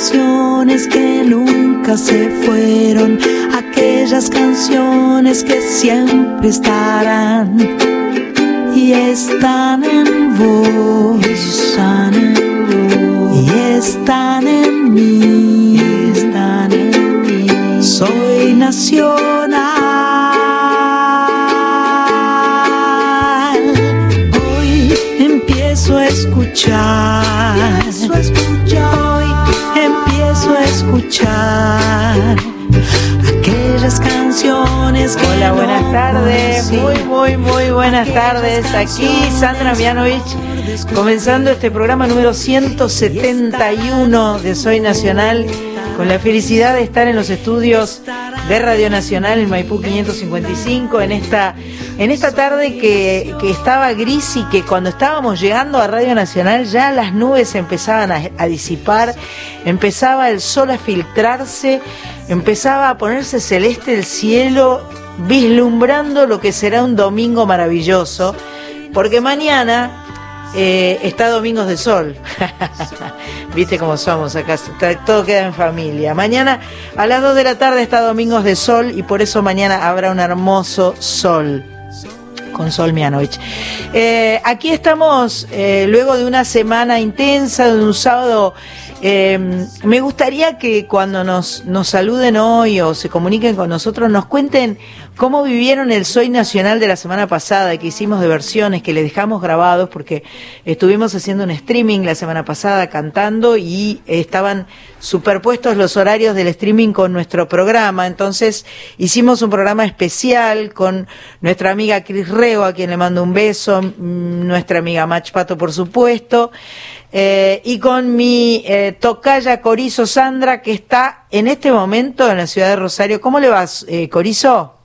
canciones que nunca se fueron, aquellas canciones que siempre estarán y están en vos, están en y están en mí, están en mí. Soy nacional. Hoy empiezo a escuchar, a escuchar aquellas canciones que Hola, no buenas tardes, muy, muy, muy buenas tardes. Aquí Sandra Mianovich, comenzando este programa número 171 de Soy Nacional, con la felicidad de estar en los estudios de Radio Nacional en Maipú 555, en esta, en esta tarde que, que estaba gris y que cuando estábamos llegando a Radio Nacional ya las nubes empezaban a, a disipar, empezaba el sol a filtrarse, empezaba a ponerse celeste el cielo, vislumbrando lo que será un domingo maravilloso, porque mañana eh, está Domingos de Sol. Viste cómo somos acá, todo queda en familia. Mañana a las 2 de la tarde está Domingos de Sol y por eso mañana habrá un hermoso sol con Sol Mianovich. Eh, aquí estamos eh, luego de una semana intensa, de un sábado. me gustaría que cuando nos saluden hoy o se comuniquen con nosotros, nos cuenten cómo vivieron el Soy Nacional de la semana pasada, que hicimos de versiones, que les dejamos grabados, porque estuvimos haciendo un streaming la semana pasada cantando y estaban superpuestos los horarios del streaming con nuestro programa. Entonces hicimos un programa especial con nuestra amiga Cris Rego, a quien le mando un beso, mm, nuestra amiga Mach Pato, por supuesto, eh, y con mi eh, tocaya Corizo Sandra, que está en este momento en la ciudad de Rosario. ¿Cómo le vas, eh, Corizo?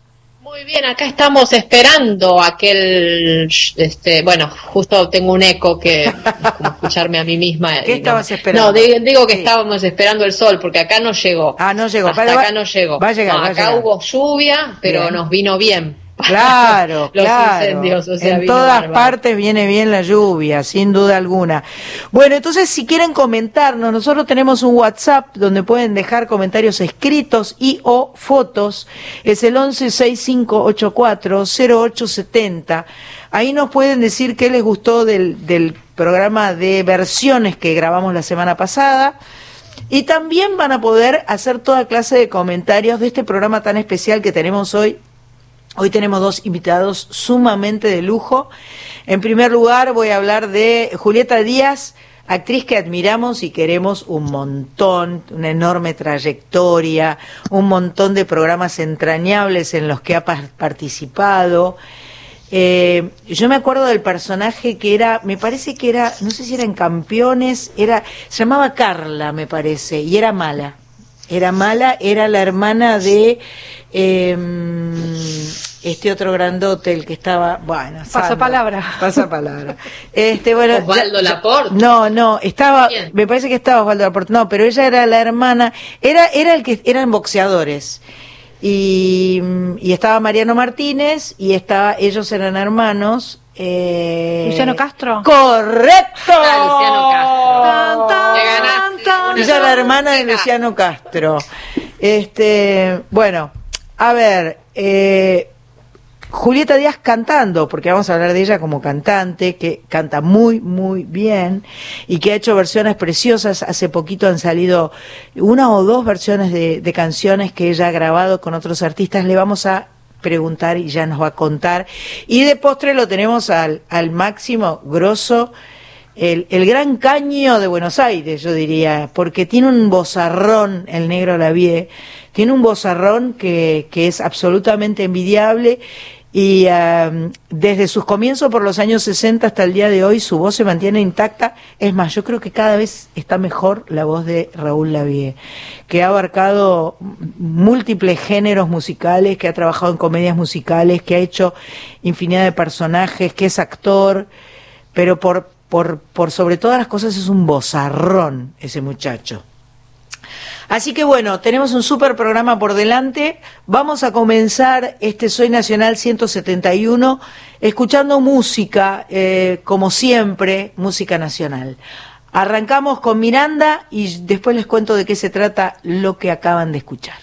Muy bien, acá estamos esperando aquel, este, bueno, justo tengo un eco que es como escucharme a mí misma. ¿Qué y no- estabas esperando? No, di- digo que Sí. estábamos esperando el sol, porque acá no llegó. Ah, no llegó. Hasta va- acá no llegó. va a llegar, No, va a acá llegar. hubo lluvia, pero Bien. nos vino bien. Claro, Los claro. incendios, o sea, en todas bárbaro. partes viene bien la lluvia, sin duda alguna. Bueno, entonces si quieren comentarnos, nosotros tenemos un WhatsApp donde pueden dejar comentarios escritos y o fotos. Es el 1165840870. Ahí nos pueden decir qué les gustó del, del programa de versiones que grabamos la semana pasada. Y también van a poder hacer toda clase de comentarios de este programa tan especial que tenemos hoy, Hoy tenemos dos invitados sumamente de lujo. En primer lugar voy a hablar de Julieta Díaz, actriz que admiramos y queremos un montón, una enorme trayectoria, un montón de programas entrañables en los que ha pa- participado. Eh, yo me acuerdo del personaje que era, me parece que era, no sé si eran campeones, era, se llamaba Carla, me parece, y era mala. Era mala, era la hermana de eh, este otro grandote, el que estaba, bueno, Sandra. palabra. Pasa palabra. Este, bueno, Osvaldo Laporte. No, no, estaba, me parece que estaba Osvaldo Laporte, no, pero ella era la hermana, era, era el que, eran boxeadores. Y, y estaba Mariano Martínez y estaba, ellos eran hermanos. Eh, Luciano Castro. Correcto. Ah, Luciano Castro. Tan, tan, tan, Ella es la hermana de. Luciano Castro. Este, bueno, a ver, eh, Julieta Díaz cantando, porque vamos a hablar de ella como cantante, que canta muy, muy bien y que ha hecho versiones preciosas. Hace poquito han salido una o dos versiones de, de canciones que ella ha grabado con otros artistas. Le vamos a preguntar y ya nos va a contar. Y de postre lo tenemos al, al máximo grosso el, el gran caño de Buenos Aires, yo diría, porque tiene un bozarrón, el negro Lavie, tiene un bozarrón que, que es absolutamente envidiable y desde sus comienzos por los años 60 hasta el día de hoy su voz se mantiene intacta. Es más, yo creo que cada vez está mejor la voz de Raúl Lavie, que ha abarcado múltiples géneros musicales, que ha trabajado en comedias musicales, que ha hecho infinidad de personajes, que es actor, pero por, por, por sobre todas las cosas es un bozarrón ese muchacho. Así que bueno, tenemos un super programa por delante. Vamos a comenzar este Soy Nacional 171 escuchando música, eh, como siempre, música nacional. Arrancamos con Miranda y después les cuento de qué se trata lo que acaban de escuchar.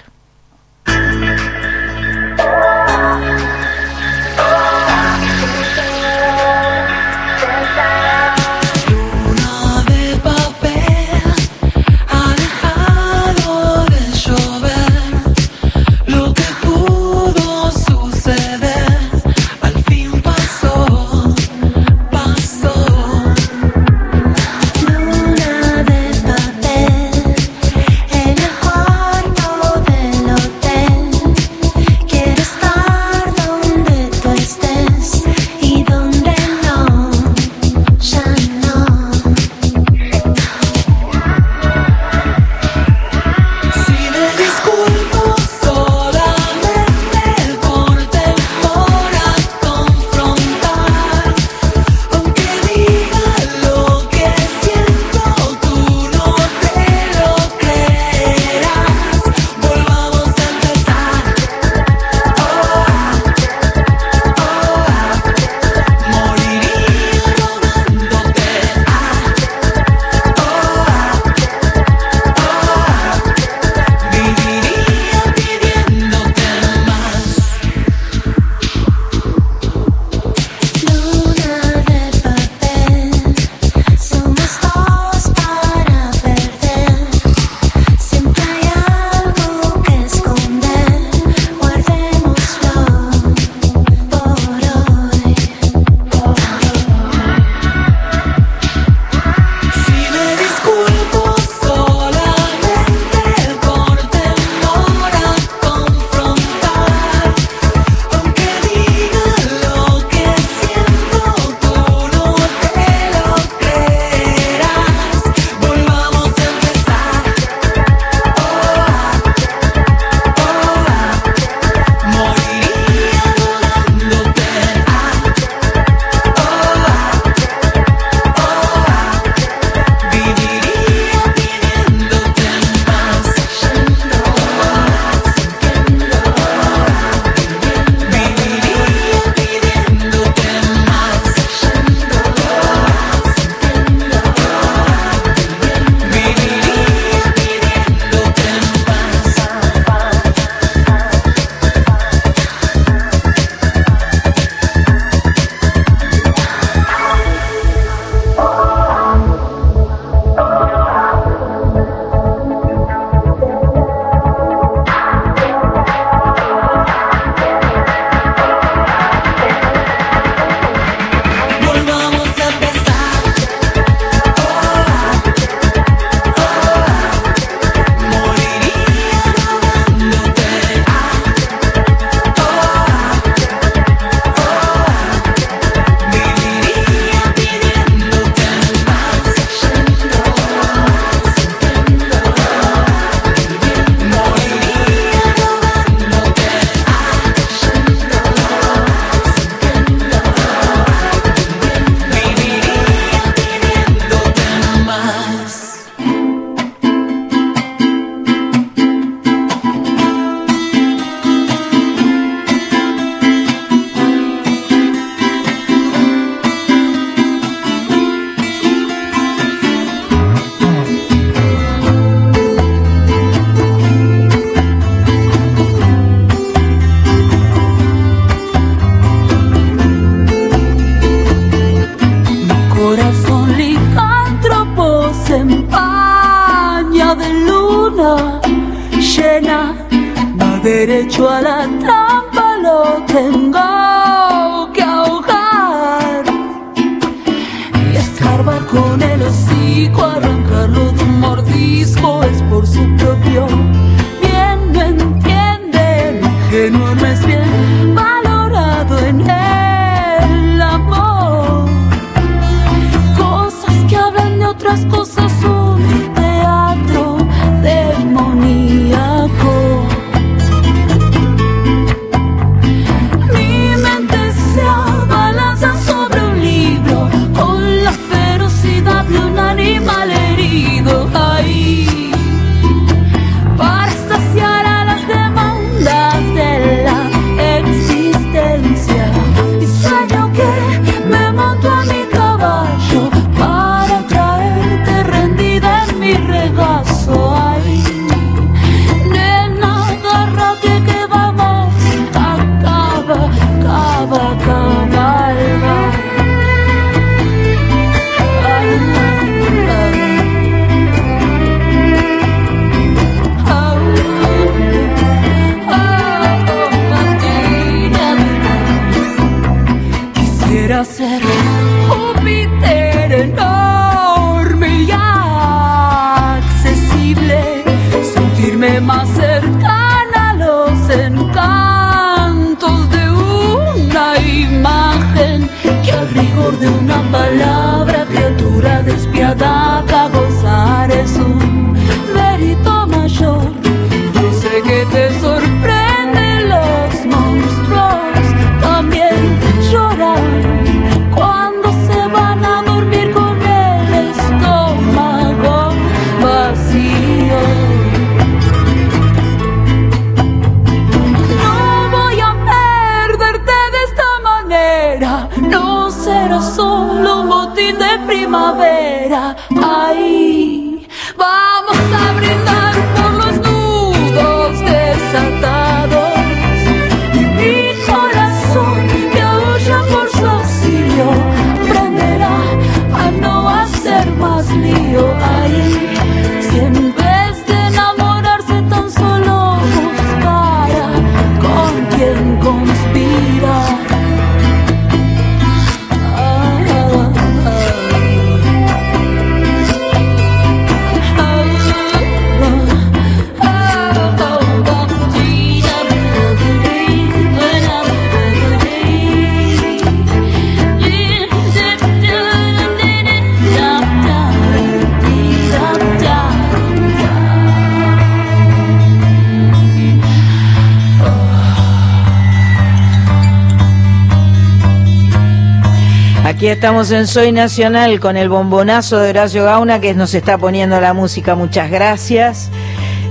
Estamos en Soy Nacional con el bombonazo de Horacio Gauna que nos está poniendo la música. Muchas gracias.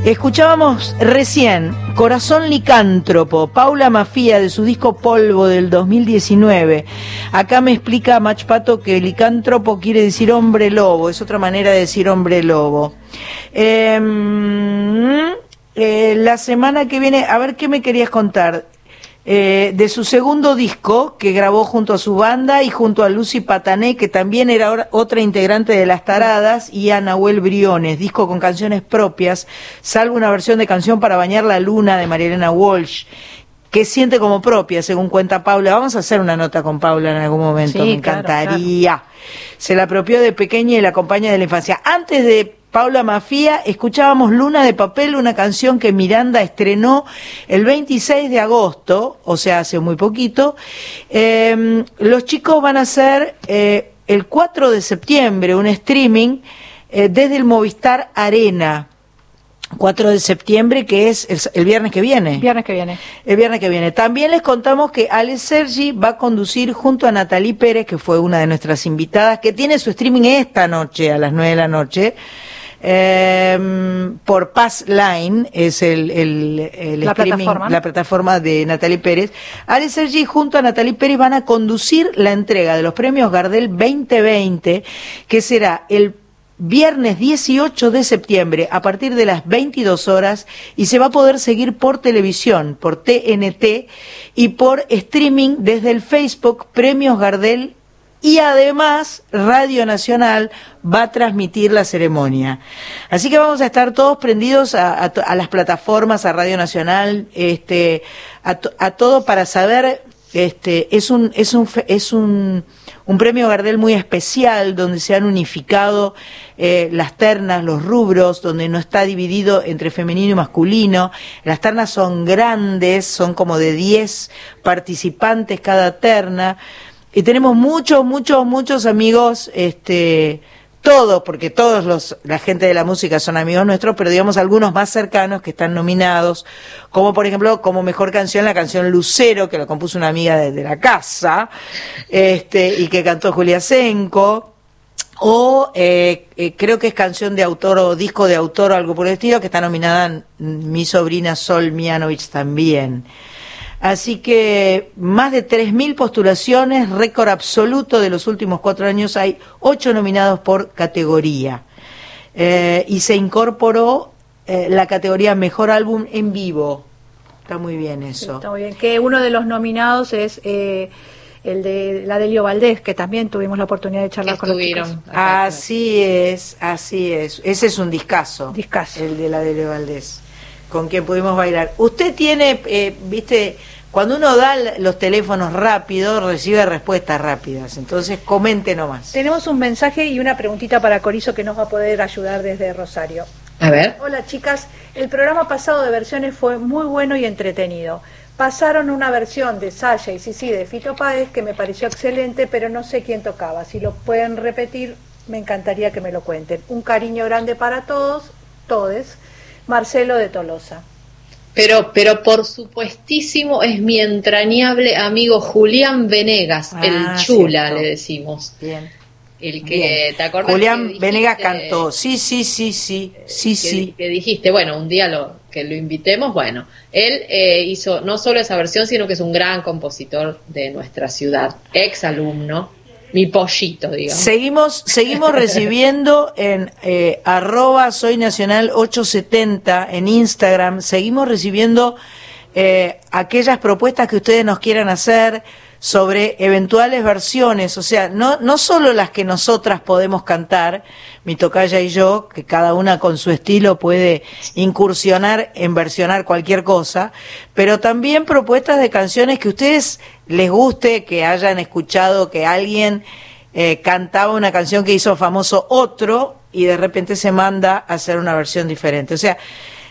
Escuchábamos recién Corazón Licántropo, Paula Mafía de su disco Polvo del 2019. Acá me explica Machpato que licántropo quiere decir hombre lobo, es otra manera de decir hombre lobo. Eh, eh, la semana que viene, a ver qué me querías contar. Eh, de su segundo disco que grabó junto a su banda y junto a Lucy Patané, que también era otra integrante de Las Taradas, y a Nahuel Briones, disco con canciones propias, salvo una versión de Canción para Bañar la Luna de Marielena Walsh que siente como propia, según cuenta Paula. Vamos a hacer una nota con Paula en algún momento, Sí, me claro, encantaría. Se la apropió de pequeña y la acompaña de la infancia. Antes de Paula Mafía, escuchábamos Luna de Papel, una canción que Miranda estrenó el 26 de agosto, o sea, hace muy poquito. Eh, los chicos van a hacer eh, el 4 de septiembre un streaming eh, desde el Movistar Arena. 4 de septiembre, que es el, el viernes que viene. Viernes que viene. El viernes que viene. También les contamos que Ale Sergi va a conducir junto a Natalie Pérez, que fue una de nuestras invitadas, que tiene su streaming esta noche a las 9 de la noche. Eh, por Pass Line, es el, el, el La streaming, plataforma. la plataforma de Natalie Pérez. Ale Sergi junto a Natalie Pérez van a conducir la entrega de los premios Gardel 2020, que será el viernes 18 de septiembre a partir de las 22 horas y se va a poder seguir por televisión, por TNT y por streaming desde el Facebook Premios Gardel y además Radio Nacional va a transmitir la ceremonia. Así que vamos a estar todos prendidos a, a las plataformas, a Radio Nacional, este, a, a todo para saber, este, es un, es un, es un, un premio Gardel muy especial donde se han unificado eh, las ternas, los rubros, donde no está dividido entre femenino y masculino. Las ternas son grandes, son como de 10 participantes cada terna. Y tenemos muchos, muchos, muchos amigos, este, todos, porque todos los, la gente de la música son amigos nuestros, pero digamos algunos más cercanos que están nominados, como por ejemplo, como mejor canción, la canción Lucero, que la compuso una amiga de, la casa, este, y que cantó Julia Senko, o eh, eh, creo que es canción de autor o disco de autor o algo por el estilo, que está nominada mi sobrina Sol Mianovich también. Así que más de 3.000 postulaciones, récord absoluto de los últimos cuatro años, hay ocho nominados por categoría. Eh, y se incorporó eh, la categoría Mejor Álbum en Vivo. Está muy bien eso. Está muy bien. Que uno de los nominados es eh, el de la Delio Valdés, que también tuvimos la oportunidad de charlar con los chicos. Así es, así es. Ese es un discazo. Discazo. El de la de Valdés, con quien pudimos bailar. Usted tiene, eh, viste, cuando uno da los teléfonos rápido, recibe respuestas rápidas. Entonces, comente nomás. Tenemos un mensaje y una preguntita para Corizo que nos va a poder ayudar desde Rosario. A ver. Hola chicas, el programa pasado de versiones fue muy bueno y entretenido. Pasaron una versión de Sasha y Sisi de Fito Páez que me pareció excelente, pero no sé quién tocaba. Si lo pueden repetir, me encantaría que me lo cuenten. Un cariño grande para todos, todes. Marcelo de Tolosa. Pero, pero por supuestísimo es mi entrañable amigo Julián Venegas, Ah, el chula cierto. le decimos. Bien. El que, bien. ¿te acordás? Julián que Venegas cantó. Sí, sí, sí, sí. Sí, que, sí. que dijiste, bueno, un día lo, que lo invitemos, bueno, él eh, hizo no solo esa versión, sino que es un gran compositor de nuestra ciudad, ex alumno, mi pollito, digamos. Seguimos, seguimos recibiendo en eh, arroba soy nacional 870 en Instagram, seguimos recibiendo eh, aquellas propuestas que ustedes nos quieran hacer sobre eventuales versiones, o sea, no, no solo las que nosotras podemos cantar, mi tocaya y yo, que cada una con su estilo puede incursionar en versionar cualquier cosa, pero también propuestas de canciones que a ustedes les guste, que hayan escuchado que alguien eh, cantaba una canción que hizo famoso otro y de repente se manda a hacer una versión diferente. O sea,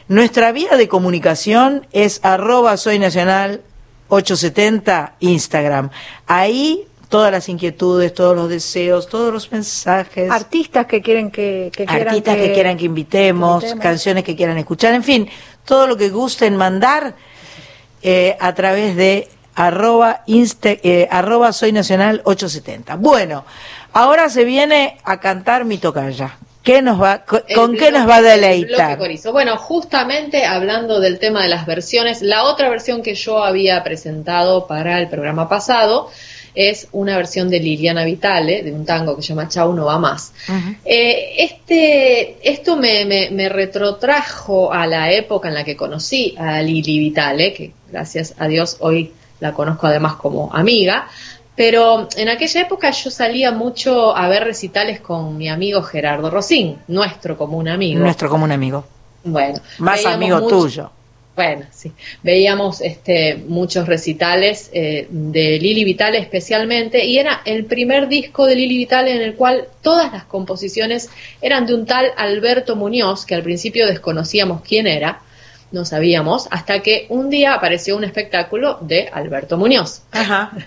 nuestra vía de comunicación es arroba soy nacional 870 Instagram. Ahí todas las inquietudes, todos los deseos, todos los mensajes. Artistas que quieren que, que quieran artistas que, quieran que invitemos, canciones que quieran escuchar, en fin, todo lo que gusten mandar eh, a través de arroba, eh, arroba soy nacional 870. Bueno, ahora se viene a cantar mi tocaya. ¿Qué nos va, ¿Con qué nos va a deleitar? Bueno, justamente hablando del tema de las versiones, la otra versión que yo había presentado para el programa pasado es una versión de Liliana Vitale, de un tango que se llama Chau no va más. Eh, este, esto me, me, retrotrajo a la época en la que conocí a Lili Vitale, que gracias a Dios hoy la conozco además como amiga, pero en aquella época yo salía mucho a ver recitales con mi amigo Gerardo Rosín, nuestro común amigo. Nuestro común amigo. Bueno. Más amigo tuyo. Bueno, sí. Veíamos este, muchos recitales eh, de Lili Vitale especialmente, y era el primer disco de Lili Vitale en el cual todas las composiciones eran de un tal Alberto Muñoz, que al principio desconocíamos quién era, no sabíamos, hasta que un día apareció un espectáculo de Alberto Muñoz. Ajá.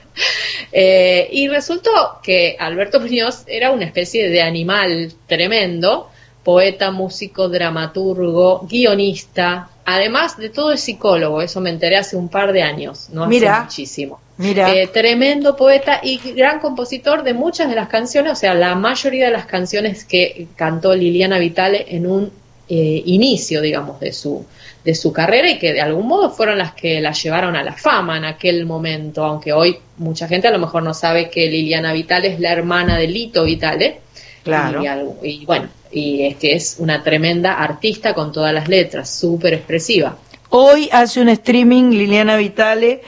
Eh, y resultó que Alberto Muñoz era una especie de animal tremendo, poeta, músico, dramaturgo, guionista, además de todo es psicólogo, eso me enteré hace un par de años, no hace muchísimo. Mira. Eh, tremendo poeta y gran compositor de muchas de las canciones, o sea, la mayoría de las canciones que cantó Liliana Vitale en un eh, inicio, digamos, de su, de su carrera y que de algún modo fueron las que la llevaron a la fama en aquel momento, aunque hoy mucha gente a lo mejor no sabe que Liliana Vitale es la hermana de Lito Vitale. Claro. Y, bueno, y es que es una tremenda artista con todas las letras, súper expresiva. Hoy hace un streaming Liliana Vitale.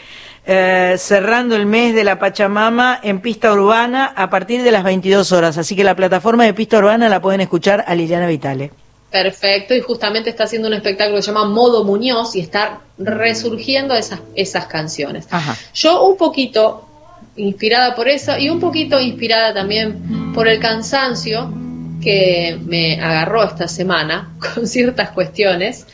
Eh, cerrando el mes de la Pachamama en pista urbana a partir de las 22 horas. Así que la plataforma de pista urbana la pueden escuchar a Liliana Vitale. Perfecto, y justamente está haciendo un espectáculo que se llama Modo Muñoz y está resurgiendo esas, esas canciones. Yo un poquito inspirada por eso y un poquito inspirada también por el cansancio que me agarró esta semana con ciertas cuestiones,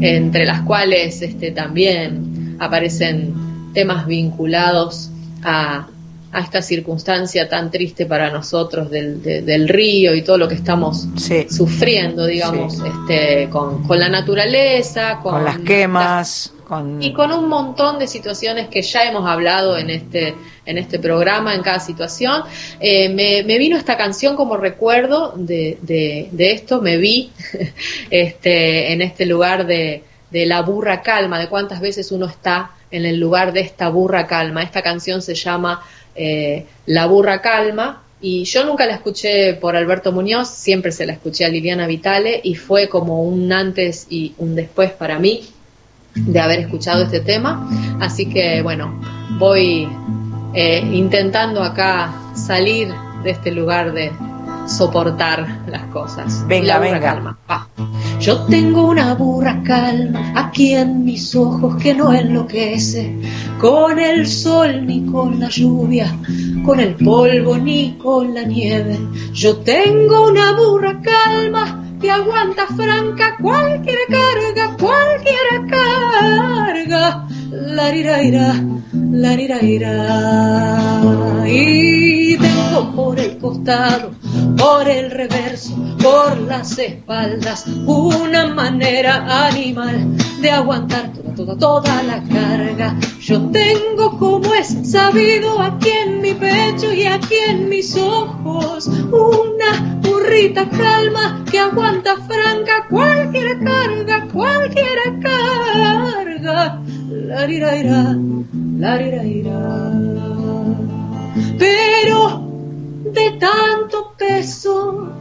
entre las cuales este, también aparecen temas vinculados a a esta circunstancia tan triste para nosotros del, del río y todo lo que estamos sufriendo, digamos, este, con, con, la naturaleza, con, las quemas. con... Y con un montón de situaciones que ya hemos hablado en este, en este programa, en cada situación. Eh, me, me, vino esta canción como recuerdo de, de, de esto, me vi este, en este lugar de, de la burra calma, de cuántas veces uno está en el lugar de esta burra calma. Esta canción se llama eh, La burra calma, y yo nunca la escuché por Alberto Muñoz, siempre se la escuché a Liliana Vitale y fue como un antes y un después para mí de haber escuchado este tema. Así que bueno, voy eh, intentando acá salir de este lugar de soportar las cosas. Venga, venga. Calma. Yo tengo una burra calma aquí en mis ojos que no enloquece con el sol ni con la lluvia, con el polvo ni con la nieve. Yo tengo una burra calma que aguanta franca cualquier carga, cualquier carga. La ira, la ira. Y tengo por el costado por el reverso, por las espaldas, una manera animal de aguantar toda, toda, toda la carga. Yo tengo como es sabido aquí en mi pecho y aquí en mis ojos una burrita calma que aguanta franca cualquier carga, cualquier carga. La ira, la ira, Pero de tanto peso.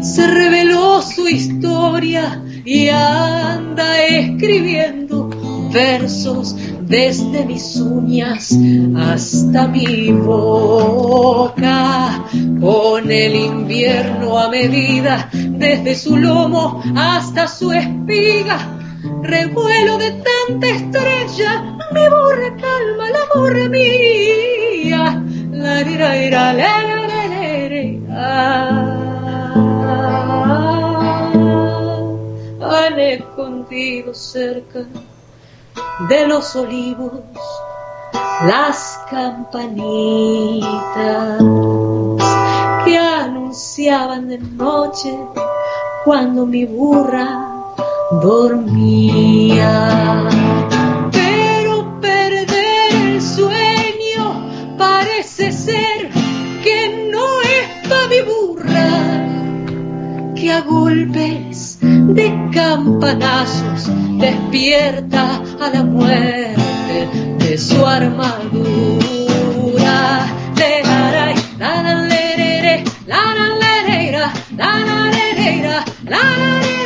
Se reveló su historia y anda escribiendo versos desde mis uñas hasta mi boca, con el invierno a medida, desde su lomo hasta su espiga, revuelo de tanta estrella, mi borra calma la borra mía, la ira, ira, la, la, la, han escondido cerca de los olivos las campanitas que anunciaban de noche cuando mi burra dormía. Pero perder el sueño parece ser que no es para mi burra, que a golpes de campanazos despierta a la muerte de su armadura. La la la la la la lerera, la la lerera.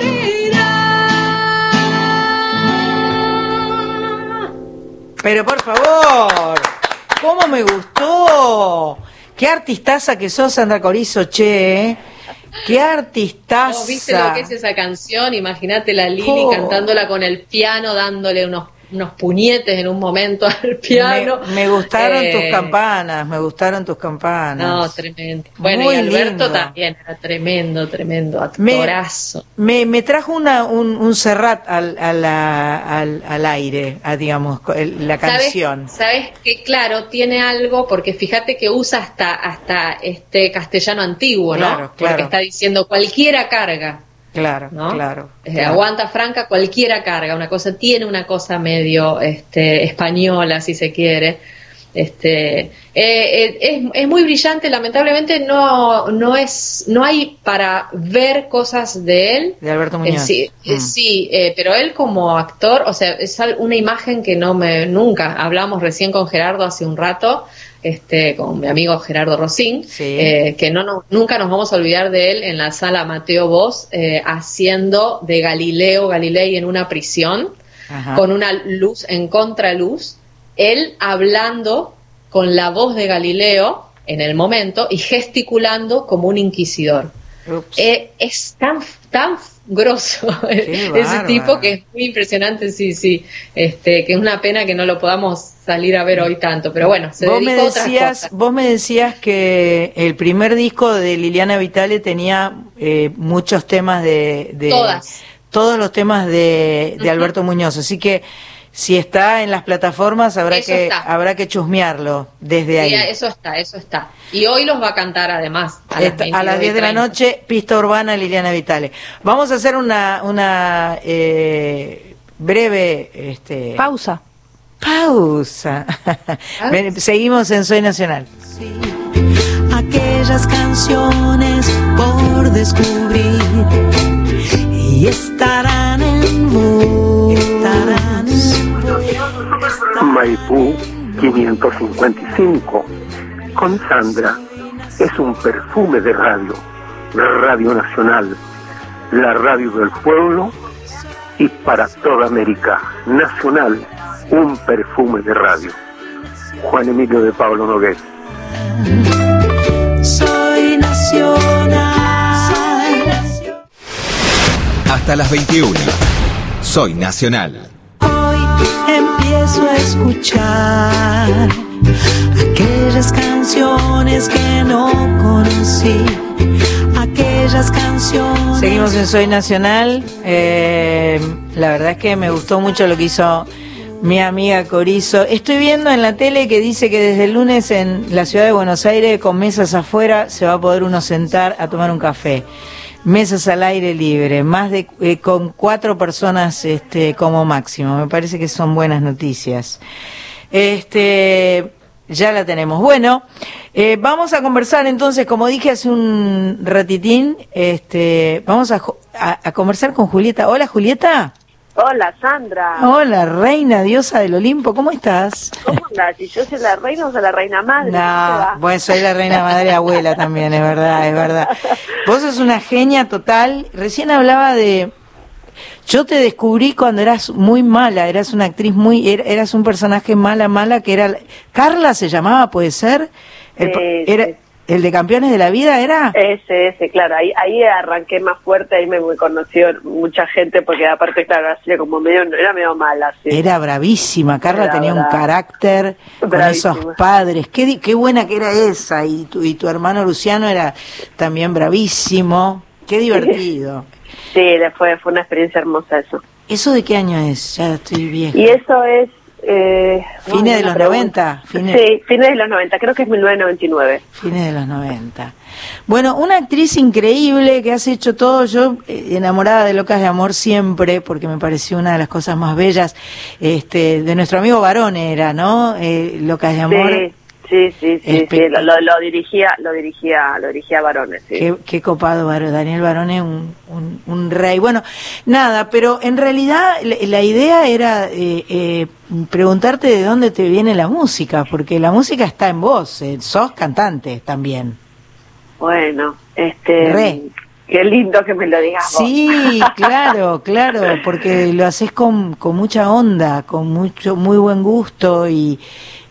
Pero por favor, ¿cómo me gustó? Qué artistaza que sos, Sandra Corizo, che. ¿eh? Qué artistaza. ¿Vos viste lo que es esa canción? Imagínate la Lili Oh. cantándola con el piano, dándole unos, unos puñetes en un momento al piano. Me, me gustaron Eh, tus campanas, me gustaron tus campanas. No, tremendo. Bueno, Muy y Alberto lindo. también era tremendo, tremendo, Me- actorazo. Me, me trajo una, un, un Serrat al, a la- al, al aire, a, digamos, el- la ¿Sabes- canción. Sabes que claro, tiene algo, porque fíjate que usa hasta, hasta este castellano antiguo, ¿no? Claro, claro. Porque está diciendo cualquiera carga. Claro, ¿no? claro. Eh, claro. Aguanta franca, cualquiera carga, una cosa, tiene una cosa medio este, española, si se quiere. Este, eh, eh, es, es muy brillante, lamentablemente no, no es, no hay para ver cosas de él. De Alberto Muñoz. sí, eh, Mm. sí, pero él como actor, o sea, es una imagen que no me, nunca, hablamos recién con Gerardo hace un rato, este, con mi amigo Gerardo Rosín, Sí. eh, que no, no- nunca nos vamos a olvidar de él en la sala Mateo Vos, eh, haciendo de Galileo Galilei en una prisión, Ajá. con una luz en contraluz, él hablando con la voz de Galileo en el momento y gesticulando como un inquisidor. Eh, es tan, tan grosso ese tipo que es muy impresionante, sí, sí. Este, que es una pena que no lo podamos salir a ver hoy tanto, pero bueno, se vos me a decías, vos me decías que el primer disco de Liliana Vitale tenía eh, muchos temas de, de- Todas. todos los temas de, de. Alberto Muñoz, así que si está en las plataformas habrá Eso que está. habrá que chusmearlo desde ahí. Eso está, eso está. Y hoy los va a cantar además. A las, Esta- a las 22 y 10 de la 30. noche, pista urbana Liliana Vitale. Vamos a hacer una, una eh, breve este, Pausa. pausa. Seguimos en Soy Nacional. aquellas canciones por descubrir y estarán en vos. Estarán en vos. Maipú 555. Con Sandra es un perfume de radio. Radio Nacional, la radio del pueblo y para toda América. Nacional, un perfume de radio. Juan Emilio de Pablo Nogués. Soy nacional. Hasta las 21. Soy Nacional. Empiezo a escuchar aquellas canciones que no conocí. Aquellas canciones. Seguimos en Soy Nacional. Eh, la verdad es que me gustó mucho lo que hizo mi amiga Corizo. Estoy viendo en la tele que dice que desde el lunes en la ciudad de Buenos Aires, con mesas afuera, se va a poder uno sentar a tomar un café. Mesas al aire libre, más de eh, con cuatro personas este, como máximo. Me parece que son buenas noticias. Este, ya la tenemos. Bueno, eh, vamos a conversar entonces, como dije hace un ratitín, este, vamos a, a- a conversar con Julieta. Hola Julieta. Hola, Sandra. Hola, reina, diosa del Olimpo, ¿cómo estás? ¿Cómo andas? ¿Si yo soy la reina o soy la reina madre? No, bueno, soy la reina madre abuela también, es verdad, es verdad. Vos sos una genia total. Recién hablaba de... Yo te descubrí cuando eras muy mala, eras una actriz muy... er- Eras un personaje mala, mala, que era... Carla se llamaba, ¿puede ser? El, Sí, era, sí. ¿El de Campeones de la Vida era? Ese, ese, claro, ahí, ahí arranqué más fuerte, ahí me, conoció mucha gente, porque aparte, claro, hacía como medio, era medio mala, sí. Era bravísima, Carla Era tenía un carácter con Bravísima. esos padres. Qué, qué buena que era esa. Y tu, y tu hermano Luciano era también bravísimo. Qué divertido. Sí, fue, fue una experiencia hermosa eso. ¿Eso de qué año es? Ya estoy vieja. Y eso es... Eh, Fines de los pregunta. 90. Fines, Sí, fines de los 90, creo que es 1999. fines de los 90. Bueno, una actriz increíble que has hecho todo. Yo, eh, enamorada de Locas de Amor siempre, porque me pareció una de las cosas más bellas este, de nuestro amigo Varón era, ¿no? Eh, Locas de Amor. Sí, sí, sí, sí, sí, lo, lo- lo dirigía, lo dirigía, lo dirigía varones, sí. Qué, qué copado. Daniel Barón es un, un, un rey. Bueno, nada, pero en realidad la, la idea era eh, eh, preguntarte de dónde te viene la música, porque la música está en vos, eh, sos cantante también. Bueno, este, Re. Qué lindo que me lo digas vos. Sí, claro, claro, porque lo haces con, con mucha onda, con mucho, muy buen gusto y,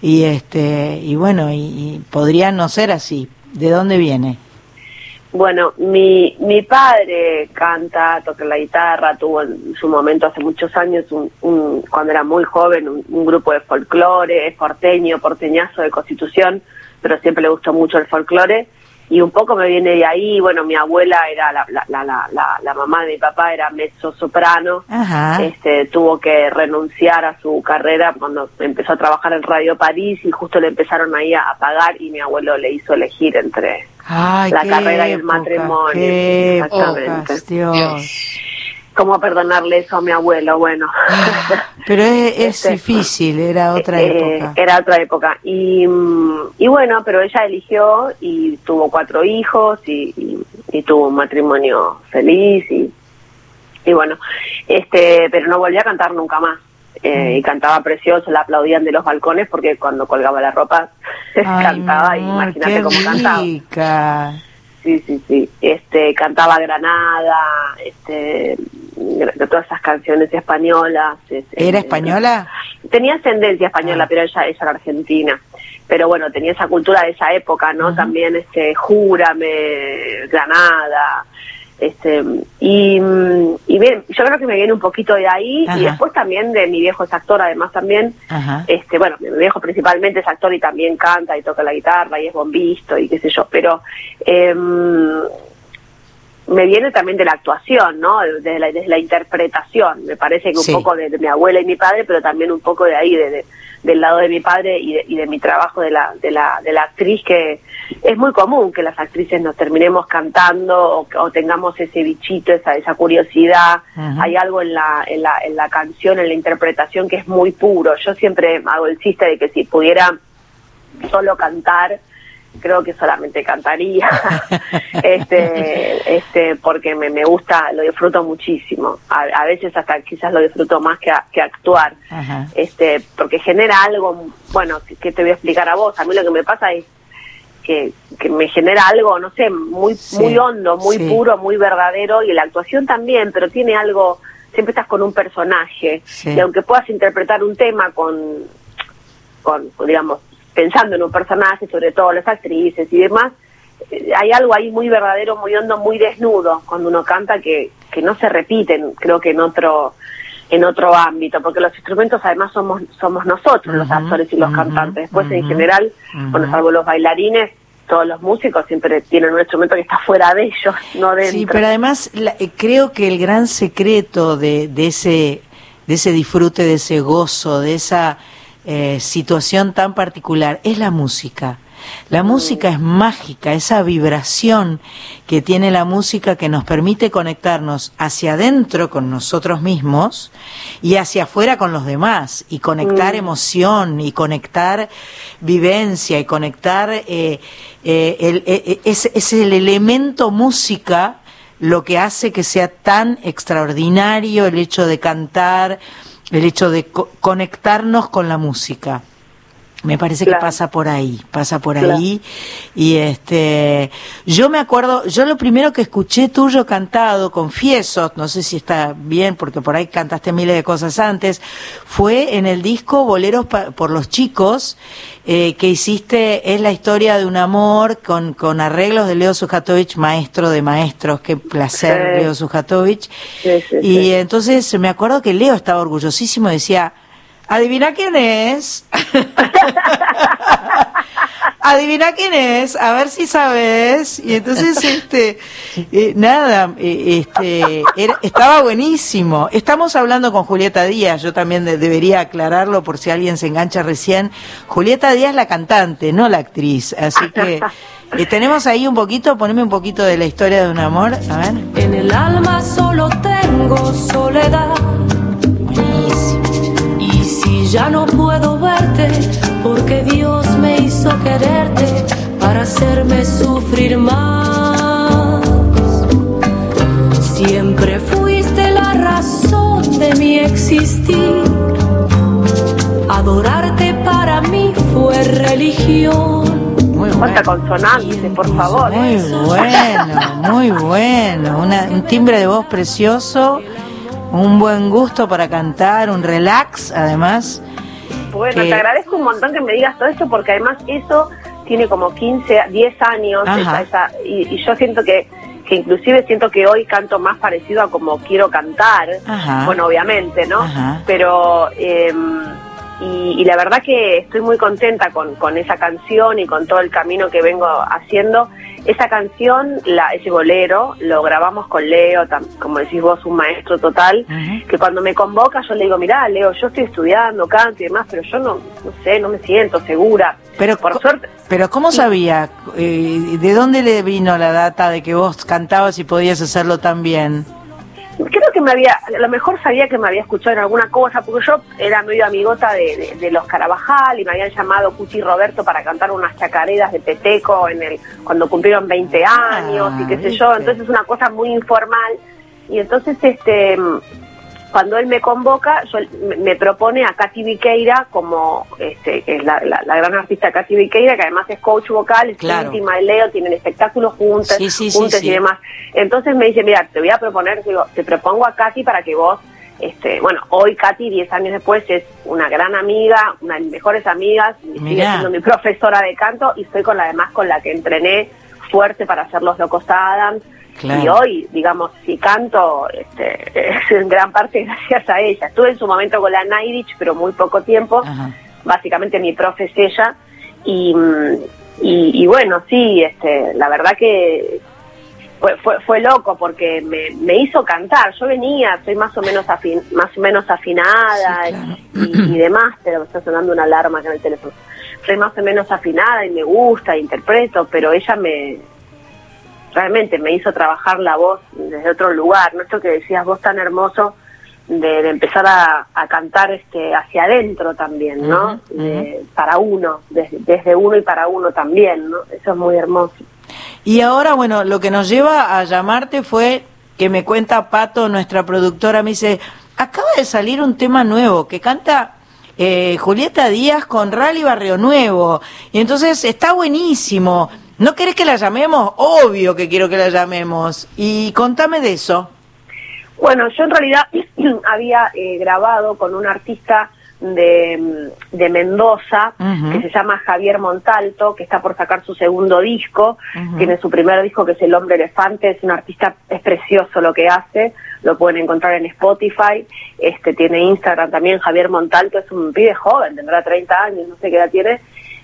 y este, y bueno, y, y podría no ser así. ¿De dónde viene? Bueno, mi, mi padre canta, toca la guitarra, tuvo en su momento hace muchos años, un, un- cuando era muy joven, un, un grupo de folclore, es porteño, porteñazo de constitución, pero siempre le gustó mucho el folclore. Y un poco me viene de ahí, bueno, mi abuela era, la, la, la, la, la- mamá de mi papá era mezzo soprano, Ajá. este, tuvo que renunciar a su carrera cuando empezó a trabajar en Radio París y justo le empezaron ahí a, pagar y mi abuelo le hizo elegir entre Ay, la carrera y el matrimonio. Qué Exactamente. épocas, Dios. Cómo perdonarle eso a mi abuelo, bueno. Pero es, es Este, difícil, era otra Eh, época. Era otra época. Y, mm, y bueno, pero ella eligió y tuvo cuatro hijos y, y- y tuvo un matrimonio feliz y, y bueno, este, pero no volvió a cantar nunca más. Eh, Mm. y cantaba precioso, la aplaudían de los balcones porque cuando colgaba la ropa Ay, cantaba amor, imagínate cómo cantaba. Sí, sí, sí. Este, cantaba Granada, este, de todas esas canciones españolas. este, ¿Era española? Tenía ascendencia española, Ah. pero ella, ella era argentina. Pero bueno, tenía esa cultura de esa época, ¿no? También, este, Júrame, Granada, este, y, y bien, yo creo que me viene un poquito de ahí, Ajá. y después también de mi viejo es actor, además también, Ajá. este bueno mi viejo principalmente es actor y también canta y toca la guitarra y es bombisto y qué sé yo pero em, me viene también de la actuación no desde la, desde la interpretación me parece que un Sí. poco de, de mi abuela y mi padre pero también un poco de ahí de, de- del lado de mi padre y de, y de mi trabajo de la, de la de la actriz que es muy común que las actrices nos terminemos cantando o, o tengamos ese bichito esa esa curiosidad. Hay algo en la, en la en la canción en la interpretación que es muy puro. Yo siempre hago el chiste de que si pudiera solo cantar creo que solamente cantaría. Este este porque me, me gusta lo disfruto muchísimo. A, a veces hasta quizás lo disfruto más que, a- que actuar. Ajá. este porque genera algo bueno que, que te voy a explicar a vos. A mí lo que me pasa es que, que me genera algo no sé muy Sí, muy hondo muy sí. puro muy verdadero y la actuación también pero tiene algo siempre estás con un personaje Sí. y aunque puedas interpretar un tema con con digamos pensando en un personaje sobre todo las actrices y demás eh, hay algo ahí muy verdadero muy hondo muy desnudo cuando uno canta que que no se repiten creo que en otro en otro ámbito, porque los instrumentos además somos somos nosotros los actores y los cantantes. Después en general, bueno, salvo los bailarines, todos los músicos siempre tienen un instrumento que está fuera de ellos, no dentro. Sí, pero además la- eh, creo que el gran secreto de, de ese de ese disfrute, de ese gozo, de esa eh, situación tan particular es la música. La música es mágica, esa vibración que tiene la música que nos permite conectarnos hacia adentro con nosotros mismos y hacia afuera con los demás, y conectar emoción, y conectar vivencia, y conectar, eh, eh, el, eh, eh, es, es el elemento música lo que hace que sea tan extraordinario el hecho de cantar, el hecho de co- conectarnos con la música. Me parece que pasa por ahí, pasa por ahí. Y este, yo me acuerdo, yo lo primero que escuché tuyo cantado, confieso, no sé si está bien porque por ahí cantaste miles de cosas antes, fue en el disco Boleros pa- por los chicos, eh, que hiciste, es la historia de un amor con, con arreglos de Leo Sujatovich, maestro de maestros, qué placer Sí. Leo Sujatovich. Sí, sí, y entonces me acuerdo que Leo estaba orgullosísimo, decía, adivina quién es. Adivina quién es, a ver si sabes. Y entonces, este, eh, nada, eh, este, estaba buenísimo. Estamos hablando con Julieta Díaz, yo también de- debería aclararlo por si alguien se engancha recién. Julieta Díaz la cantante, no la actriz. Así que eh, tenemos ahí un poquito, poneme un poquito de la historia de un amor, a ver. En el alma solo tengo soledad. Ya no puedo verte, porque Dios me hizo quererte para hacerme sufrir más. Siempre fuiste la razón de mi existir. Adorarte para mí fue religión. Muy Cuánta bueno. consonante, por favor. Muy bueno, muy bueno. Una- un timbre de voz precioso, un buen gusto para cantar, un relax, además. Bueno, que- te agradezco un montón que me digas todo esto porque además eso tiene como 15, 10 años esa- esa- y, y yo siento que, que inclusive siento que hoy canto más parecido a como quiero cantar, Ajá. bueno, obviamente, ¿no? Ajá. Pero, eh, y, y la verdad que estoy muy contenta con, con esa canción y con todo el camino que vengo haciendo. Esa canción, la, ese bolero, lo grabamos con Leo, tam- como decís vos, un maestro total que cuando me convoca yo le digo, mirá, Leo, yo estoy estudiando canto y demás, pero yo no, no sé, no me siento segura. Pero, por suerte, pero ¿cómo sabía? Eh, ¿De dónde le vino la data de que vos cantabas y podías hacerlo tan bien? Creo que me había, a lo mejor sabía que me había escuchado en alguna cosa, porque yo era medio amigota de, de- de los Carabajal y me habían llamado Cuchi y Roberto para cantar unas chacareras de Peteco en el, cuando cumplieron 20 Ah, años y qué sé yo, ¿viste? entonces es una cosa muy informal. Y entonces, este cuando él me convoca, yo, me, propone a Katy Viqueira como este, que es la, la- la gran artista Katy Viqueira, que además es coach vocal, es Claro. íntima de Leo, tienen espectáculos juntas, Sí, juntas sí. y demás. Entonces me dice, mira, te voy a proponer, digo, te propongo a Katy para que vos, este, bueno, hoy Katy, 10 años después, es una gran amiga, una de mis mejores amigas, sigue siendo mi profesora de canto y soy con la demás con la que entrené fuerte para hacer los Locos Adams. Claro. Y hoy, digamos, si canto, este, es en gran parte gracias a ella. Estuve en su momento con la Nairich, pero muy poco tiempo. Ajá. Básicamente mi profe es ella. Y, y, y bueno, sí, este, la verdad que fue, fue, fue loco porque me, me hizo cantar. Yo venía, soy más o menos afin, más o menos afinada Sí, claro. y, y demás, pero me está sonando una alarma acá en el teléfono. Soy más o menos afinada y me gusta, interpreto, pero ella me realmente me hizo trabajar la voz desde otro lugar, ¿no? Esto que decías vos tan hermoso de, de empezar a, a cantar este hacia adentro también, ¿no? De- para uno, desde, desde uno y para uno también, ¿no? Eso es muy hermoso. Y ahora, bueno, lo que nos lleva a llamarte fue que me cuenta Pato, nuestra productora, me dice, acaba de salir un tema nuevo que canta eh, Julieta Díaz con Rally Barrio Nuevo. Y entonces está buenísimo. ¿No querés que la llamemos? Obvio que quiero que la llamemos. Y contame de eso. Bueno, yo en realidad había eh, grabado con un artista de, de Mendoza que se llama Javier Montalto, que está por sacar su segundo disco. Tiene su primer disco que es El Hombre Elefante. Es un artista, es precioso lo que hace. Lo pueden encontrar en Spotify. Este Tiene Instagram también. Javier Montalto es un pibe joven, tendrá 30 años, no sé qué edad tiene.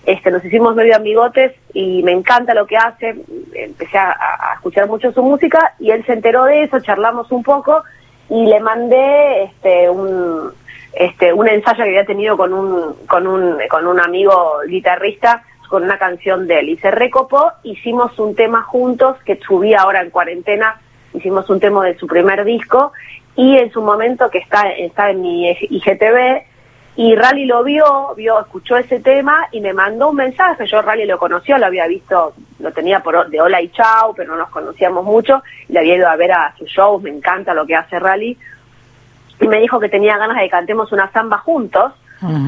Este, nos hicimos medio amigotes y me encanta lo que hace. Empecé a, escuchar mucho su música y él se enteró de eso, charlamos un poco y le mandé este, un, este, un ensayo que había tenido con un, con un, con un amigo guitarrista con una canción de él y se recopó, hicimos un tema juntos que subí ahora en cuarentena, hicimos un tema de su primer disco y en su momento que está, está en mi IGTV, Y Rally lo vio, vio, escuchó ese tema y me mandó un mensaje. Yo Rally lo conoció, lo había visto, lo tenía por de hola y chao, pero no nos conocíamos mucho. Y le había ido a ver a sus shows, me encanta lo que hace Rally. Y me dijo que tenía ganas de que cantemos una samba juntos.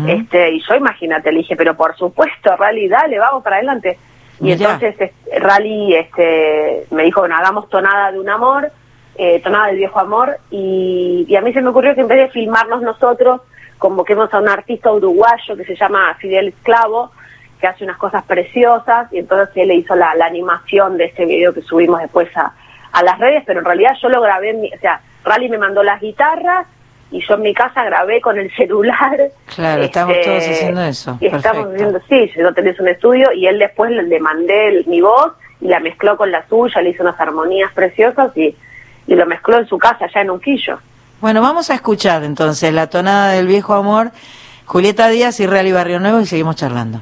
este Y yo, imagínate, le dije, pero por supuesto, Rally, dale, vamos para adelante. Y entonces este, Rally este, me dijo, bueno, hagamos tonada de un amor, eh, tonada del viejo amor. Y, y a mí se me ocurrió que en vez de filmarnos nosotros, convoquemos a un artista uruguayo que se llama Fidel Esclavo, que hace unas cosas preciosas, y entonces él le hizo la, animación de este video que subimos después a, a las redes, pero en realidad yo lo grabé, en mi, o sea, Rally me mandó las guitarras, y yo en mi casa grabé con el celular. Claro, estamos todos este, haciendo eso. Y estamos haciendo, sí, yo tenés un estudio y él después le, mandé mi voz y la mezcló con la suya, le hizo unas armonías preciosas y, y lo mezcló en su casa, allá en Unquillo. Bueno, vamos a escuchar entonces la tonada del viejo amor, Julieta Díaz y Real y Barrio Nuevo y seguimos charlando.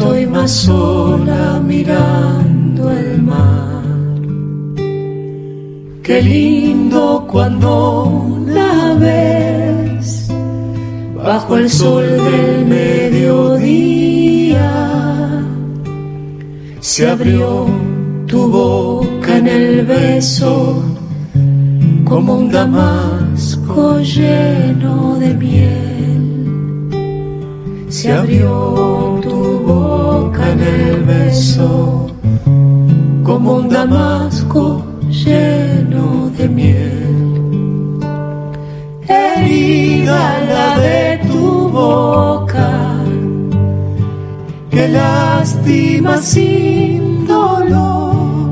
estoy más sola mirando el mar. Qué lindo cuando una vez, bajo el sol del mediodía, se abrió tu boca en el beso como un damasco lleno de miel. Se abrió tu boca en el beso, como un damasco lleno de miel. Herida la de tu boca, que lástima sin dolor.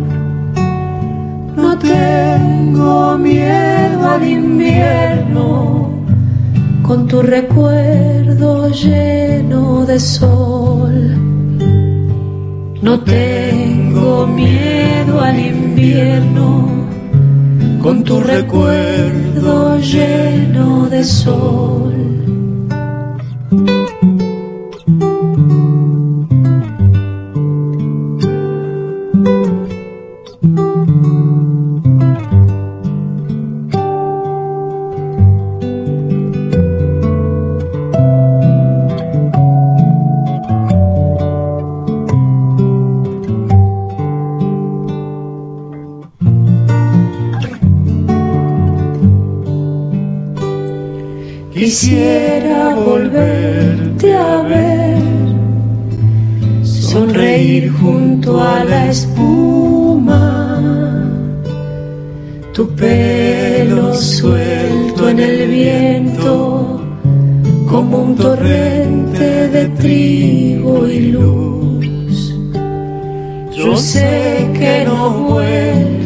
No tengo miedo al invierno, con tu recuerdo lleno de sol. No tengo miedo al invierno, con tu recuerdo lleno de sol. Quisiera volverte a ver, sonreír junto a la espuma, tu pelo suelto en el viento, como un torrente de trigo y luz. Yo sé que no vuelve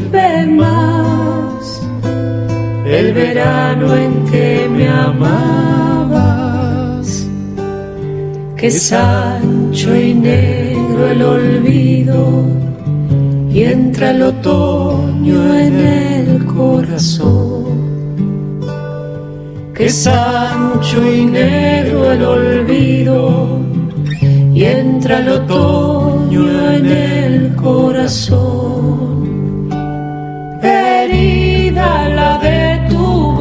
verano en que me amabas, que es ancho y negro el olvido y entra el otoño en el corazón, que es ancho y negro el olvido y entra el otoño en el corazón.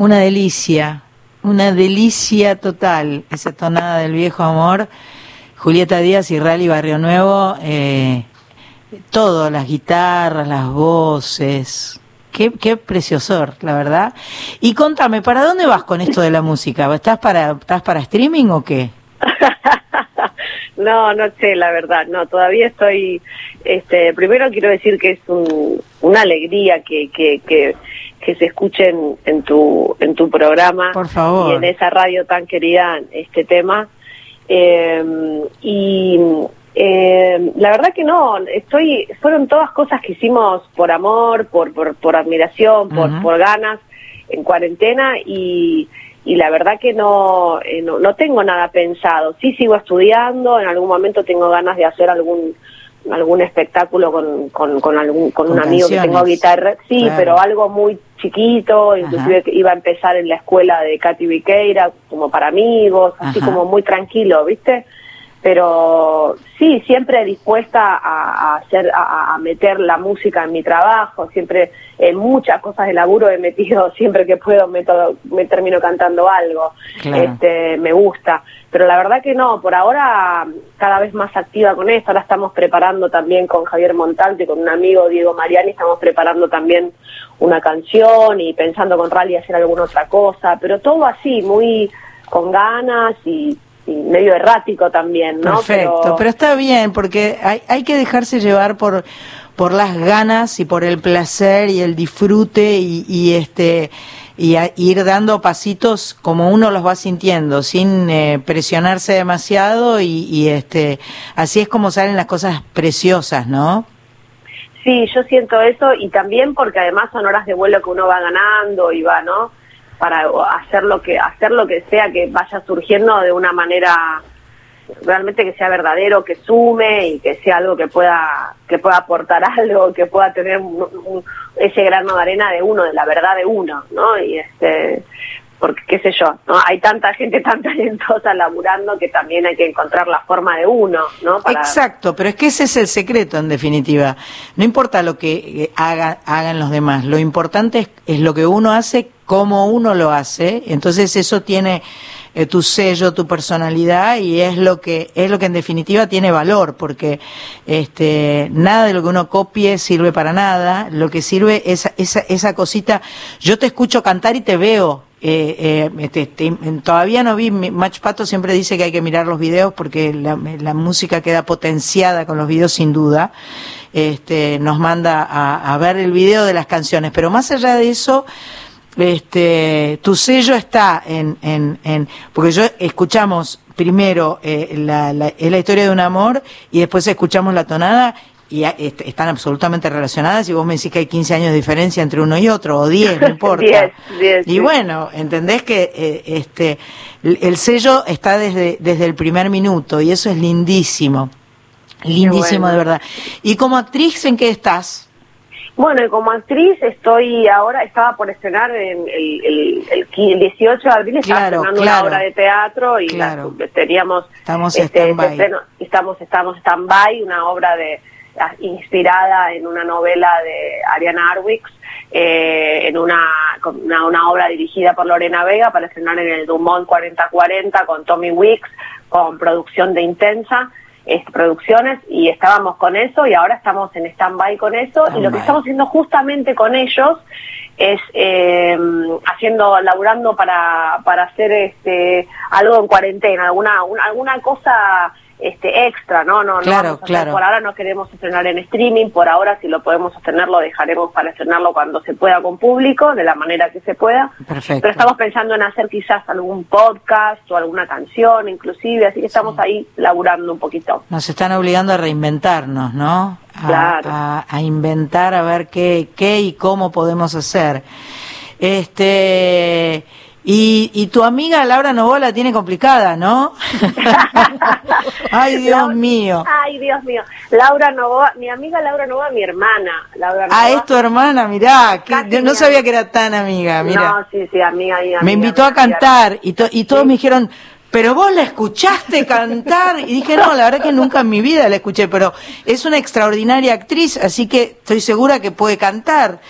Una delicia una delicia total, esa tonada del viejo amor. Julieta Díaz y Rally Barrio Nuevo, eh, todo, las guitarras, las voces. Qué, qué preciosor, la verdad. Y contame, ¿para dónde vas con esto de la música? ¿Estás para, estás para streaming o qué? no, no sé, la verdad, no, todavía estoy, este, primero quiero decir que es un, una alegría que, que, que, que se escuchen en tu, en tu programa Por favor. y en esa radio tan querida este tema. Eh, y eh, la verdad que no, estoy, fueron todas cosas que hicimos por amor, por, por, por admiración, por, por ganas en cuarentena y, y la verdad que no, eh, no, no tengo nada pensado. Sí sigo estudiando, en algún momento tengo ganas de hacer algún algún espectáculo con, con, con algún con, Con un amigo que tengo guitarra, sí, Claro. pero algo muy chiquito, inclusive Ajá. iba a empezar en la escuela de Katy Viqueira como para amigos, así como muy tranquilo, ¿viste? Pero sí, siempre dispuesta a, a hacer, a, a meter la música en mi trabajo, siempre en muchas cosas de laburo he metido, siempre que puedo meto- me termino cantando algo, Claro. este, me gusta, pero la verdad que no, por ahora cada vez más activa con esto, ahora estamos preparando también con Javier Montante, con un amigo Diego Mariani, estamos preparando también una canción y pensando con Rally hacer alguna otra cosa, pero todo así, muy con ganas y, y medio errático también, ¿no? Perfecto, pero... está bien porque hay, hay que dejarse llevar por por las ganas y por el placer y el disfrute y, y este y a- ir dando pasitos como uno los va sintiendo sin eh, presionarse demasiado y, y este así es como salen las cosas preciosas, ¿no? Sí, yo siento eso y también porque además son horas de vuelo que uno va ganando y va, ¿no? Para hacer lo que hacer lo que sea que vaya surgiendo de una manera realmente que sea verdadero, que sume y que sea algo que pueda que pueda aportar algo, que pueda tener un- ese grano de arena de uno, de la verdad de uno, ¿no? Y este porque qué sé yo, ¿no? Hay tanta gente tan talentosa laburando que también hay que encontrar la forma de uno, ¿no? Exacto, pero es que ese es el secreto en definitiva. No importa lo que eh, haga, hagan los demás, lo importante es, es lo que uno hace, cómo uno lo hace, entonces eso tiene eh, tu sello, tu personalidad y es lo que es lo que en definitiva tiene valor, porque este nada de lo que uno copie sirve para nada, lo que sirve es esa, esa cosita, yo te escucho cantar y te veo. Eh, eh, te- te- todavía no vi, Mach Pato siempre dice que hay que mirar los videos porque la, la música queda potenciada con los videos sin duda. Este, nos manda a, a ver el video de las canciones, pero más allá de eso, este, tu sello está en, en, en porque yo escuchamos primero eh, la, la, es la historia de un amor y después escuchamos la tonada y a- est- están absolutamente relacionadas y vos me decís que hay 15 años de diferencia entre uno y otro o 10, no importa. 10, 10, y bueno, entendés que eh, este el el sello está desde desde el primer minuto y eso es lindísimo. Lindísimo bueno. de verdad. ¿Y como actriz en qué estás? Bueno, y como actriz estoy ahora, estaba por estrenar en el, el, el qui- el 18 de abril, estaba Claro, estrenando claro. una obra de teatro y Claro. la- teníamos, Estamos este, stand-by. ese estreno- estamos, estamos stand-by, una obra de ah, inspirada en una novela de Ariana Arwix, eh, en una, una, una obra dirigida por Lorena Vega para estrenar en el Dumont 4040 con Tommy Wicks, con producción de Intensa producciones y estábamos con eso y ahora estamos en stand-by con eso. Y lo que estamos haciendo justamente con ellos es eh, haciendo, laburando para, para hacer este algo en cuarentena, alguna una- alguna cosa este extra, ¿no? No, no Claro, hacer- claro. por ahora no queremos estrenar en streaming, por ahora si lo podemos sostener lo dejaremos para estrenarlo cuando se pueda con público, de la manera que se pueda. Perfecto. Pero estamos pensando en hacer quizás algún podcast o alguna canción inclusive, así que estamos ahí laburando un poquito. Nos están obligando a reinventarnos, ¿no? A, Claro. a- a inventar, a ver qué, qué y cómo podemos hacer. Este, y, y tu amiga Laura Novoa la tiene complicada, ¿no? Ay, Dios Laura- mío. Ay, Dios mío. Laura Novoa, mi amiga Laura Novoa, mi hermana. Laura Novoa. Ah, es tu hermana, mirá, que- yo no sabía que era tan amiga, mira. No, sí, sí, amiga y amiga. me invitó a cantar y, to- y todos Sí. me dijeron, pero vos la escuchaste cantar. Y dije, no, la verdad que nunca en mi vida la escuché, pero es una extraordinaria actriz, así que estoy segura que puede cantar.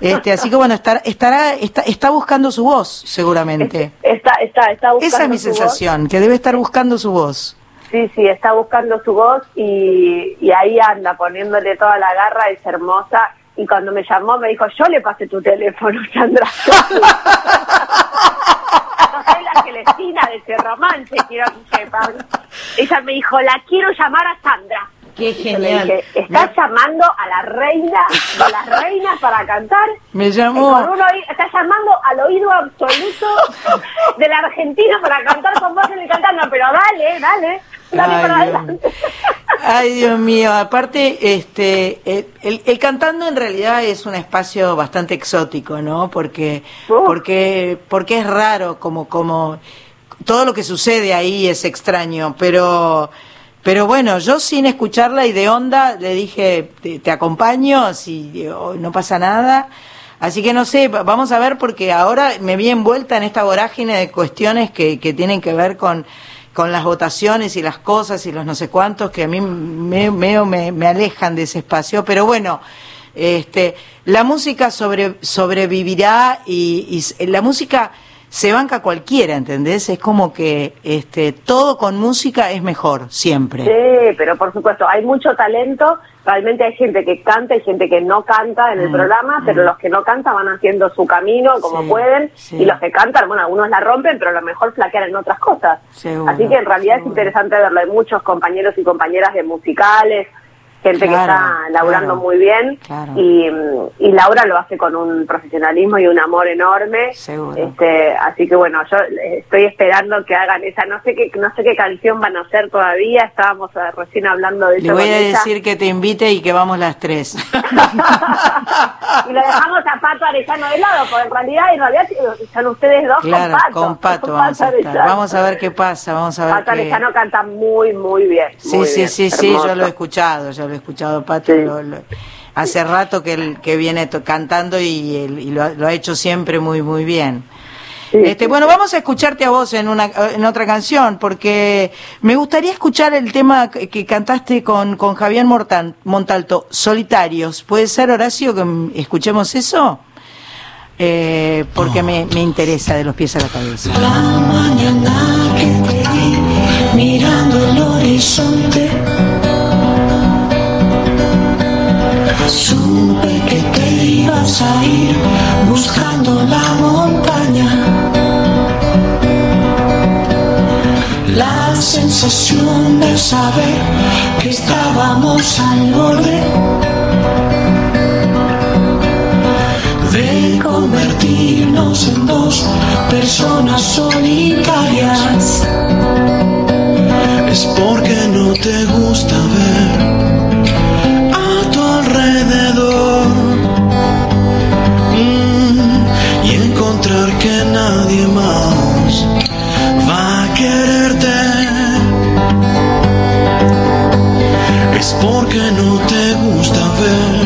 Este, así que bueno, estará, estará, está, está buscando su voz, seguramente. Está, está, está buscando Esa es mi su voz. sensación, que debe estar buscando su voz. Sí, sí, está buscando su voz y, y ahí anda poniéndole toda la garra, es hermosa. Y cuando me llamó me dijo, yo le pasé tu teléfono, Sandra. no soy la Celestina de ese romance, quiero que sepan. Ella me dijo, la quiero llamar a Sandra. Qué le dije, ¿estás llamando a la reina de las reinas para cantar? Me llamó. con un oí- está llamando al oído absoluto de la Argentina para cantar con vos en el cantando, pero dale, dale, dale Ay, para Dios adelante. Ay, Dios mío, aparte, este, el, el- el cantando en realidad es un espacio bastante exótico, ¿no? Porque, Oh. porque, porque es raro, como, como, todo lo que sucede ahí es extraño, pero, pero bueno, yo sin escucharla y de onda le dije, te, te acompaño, si oh, no pasa nada. Así que no sé, va- vamos a ver porque ahora me vi envuelta en esta vorágine de cuestiones que, que tienen que ver con, con las votaciones y las cosas y los no sé cuántos que a mí me, me, me, alejan de ese espacio. Pero bueno, este, la música sobre, sobrevivirá y, y s- la música se banca cualquiera, ¿entendés? Es como que este, todo con música es mejor, siempre. Sí, pero por supuesto, hay mucho talento. Realmente hay gente que canta y gente que no canta en el Mm, programa, pero los que no cantan van haciendo su camino como Sí, pueden. sí. Y los que cantan, bueno, algunos la rompen, pero a lo mejor flaquean en otras cosas. Seguro, Así que en realidad es interesante verlo. Hay muchos compañeros y compañeras de musicales, gente que está laburando claro, muy bien. claro. Y, y Laura lo hace con un profesionalismo y un amor enorme. Seguro. Este, así que bueno, yo eh, estoy esperando que hagan esa, no sé qué, no sé qué canción van a hacer todavía, estábamos eh, recién hablando de eso. Le voy con a ella. decir que te invite y que vamos las tres. y lo dejamos a Pato Arellano de lado, porque en realidad, en realidad son ustedes dos con Pato. con Pato Con vamos a. Vamos a ver qué pasa, vamos a ver Pato qué... Arellano canta muy, muy bien. Sí, muy sí, bien, sí, sí, yo lo he escuchado, yo lo he escuchado, Pato. Sí. lo- lo- hace rato que, él- que viene to- cantando y, él- y lo, ha- lo ha hecho siempre muy, muy bien. Sí, Este, sí, bueno, sí. vamos a escucharte a vos en una en otra canción, porque me gustaría escuchar el tema que, que cantaste con, con Javier Mortan- Montalto, Solitarios. ¿Puede ser, Horacio, que escuchemos eso? Eh, porque me, me interesa de los pies a la cabeza. La mañana que te vi mirando el horizonte Supe que te ibas a ir buscando la montaña La sensación de saber que estábamos al borde de convertirnos en dos personas solitarias. es porque no te gusta ver Mm, y encontrar que nadie más va a quererte. Es porque no te gusta ver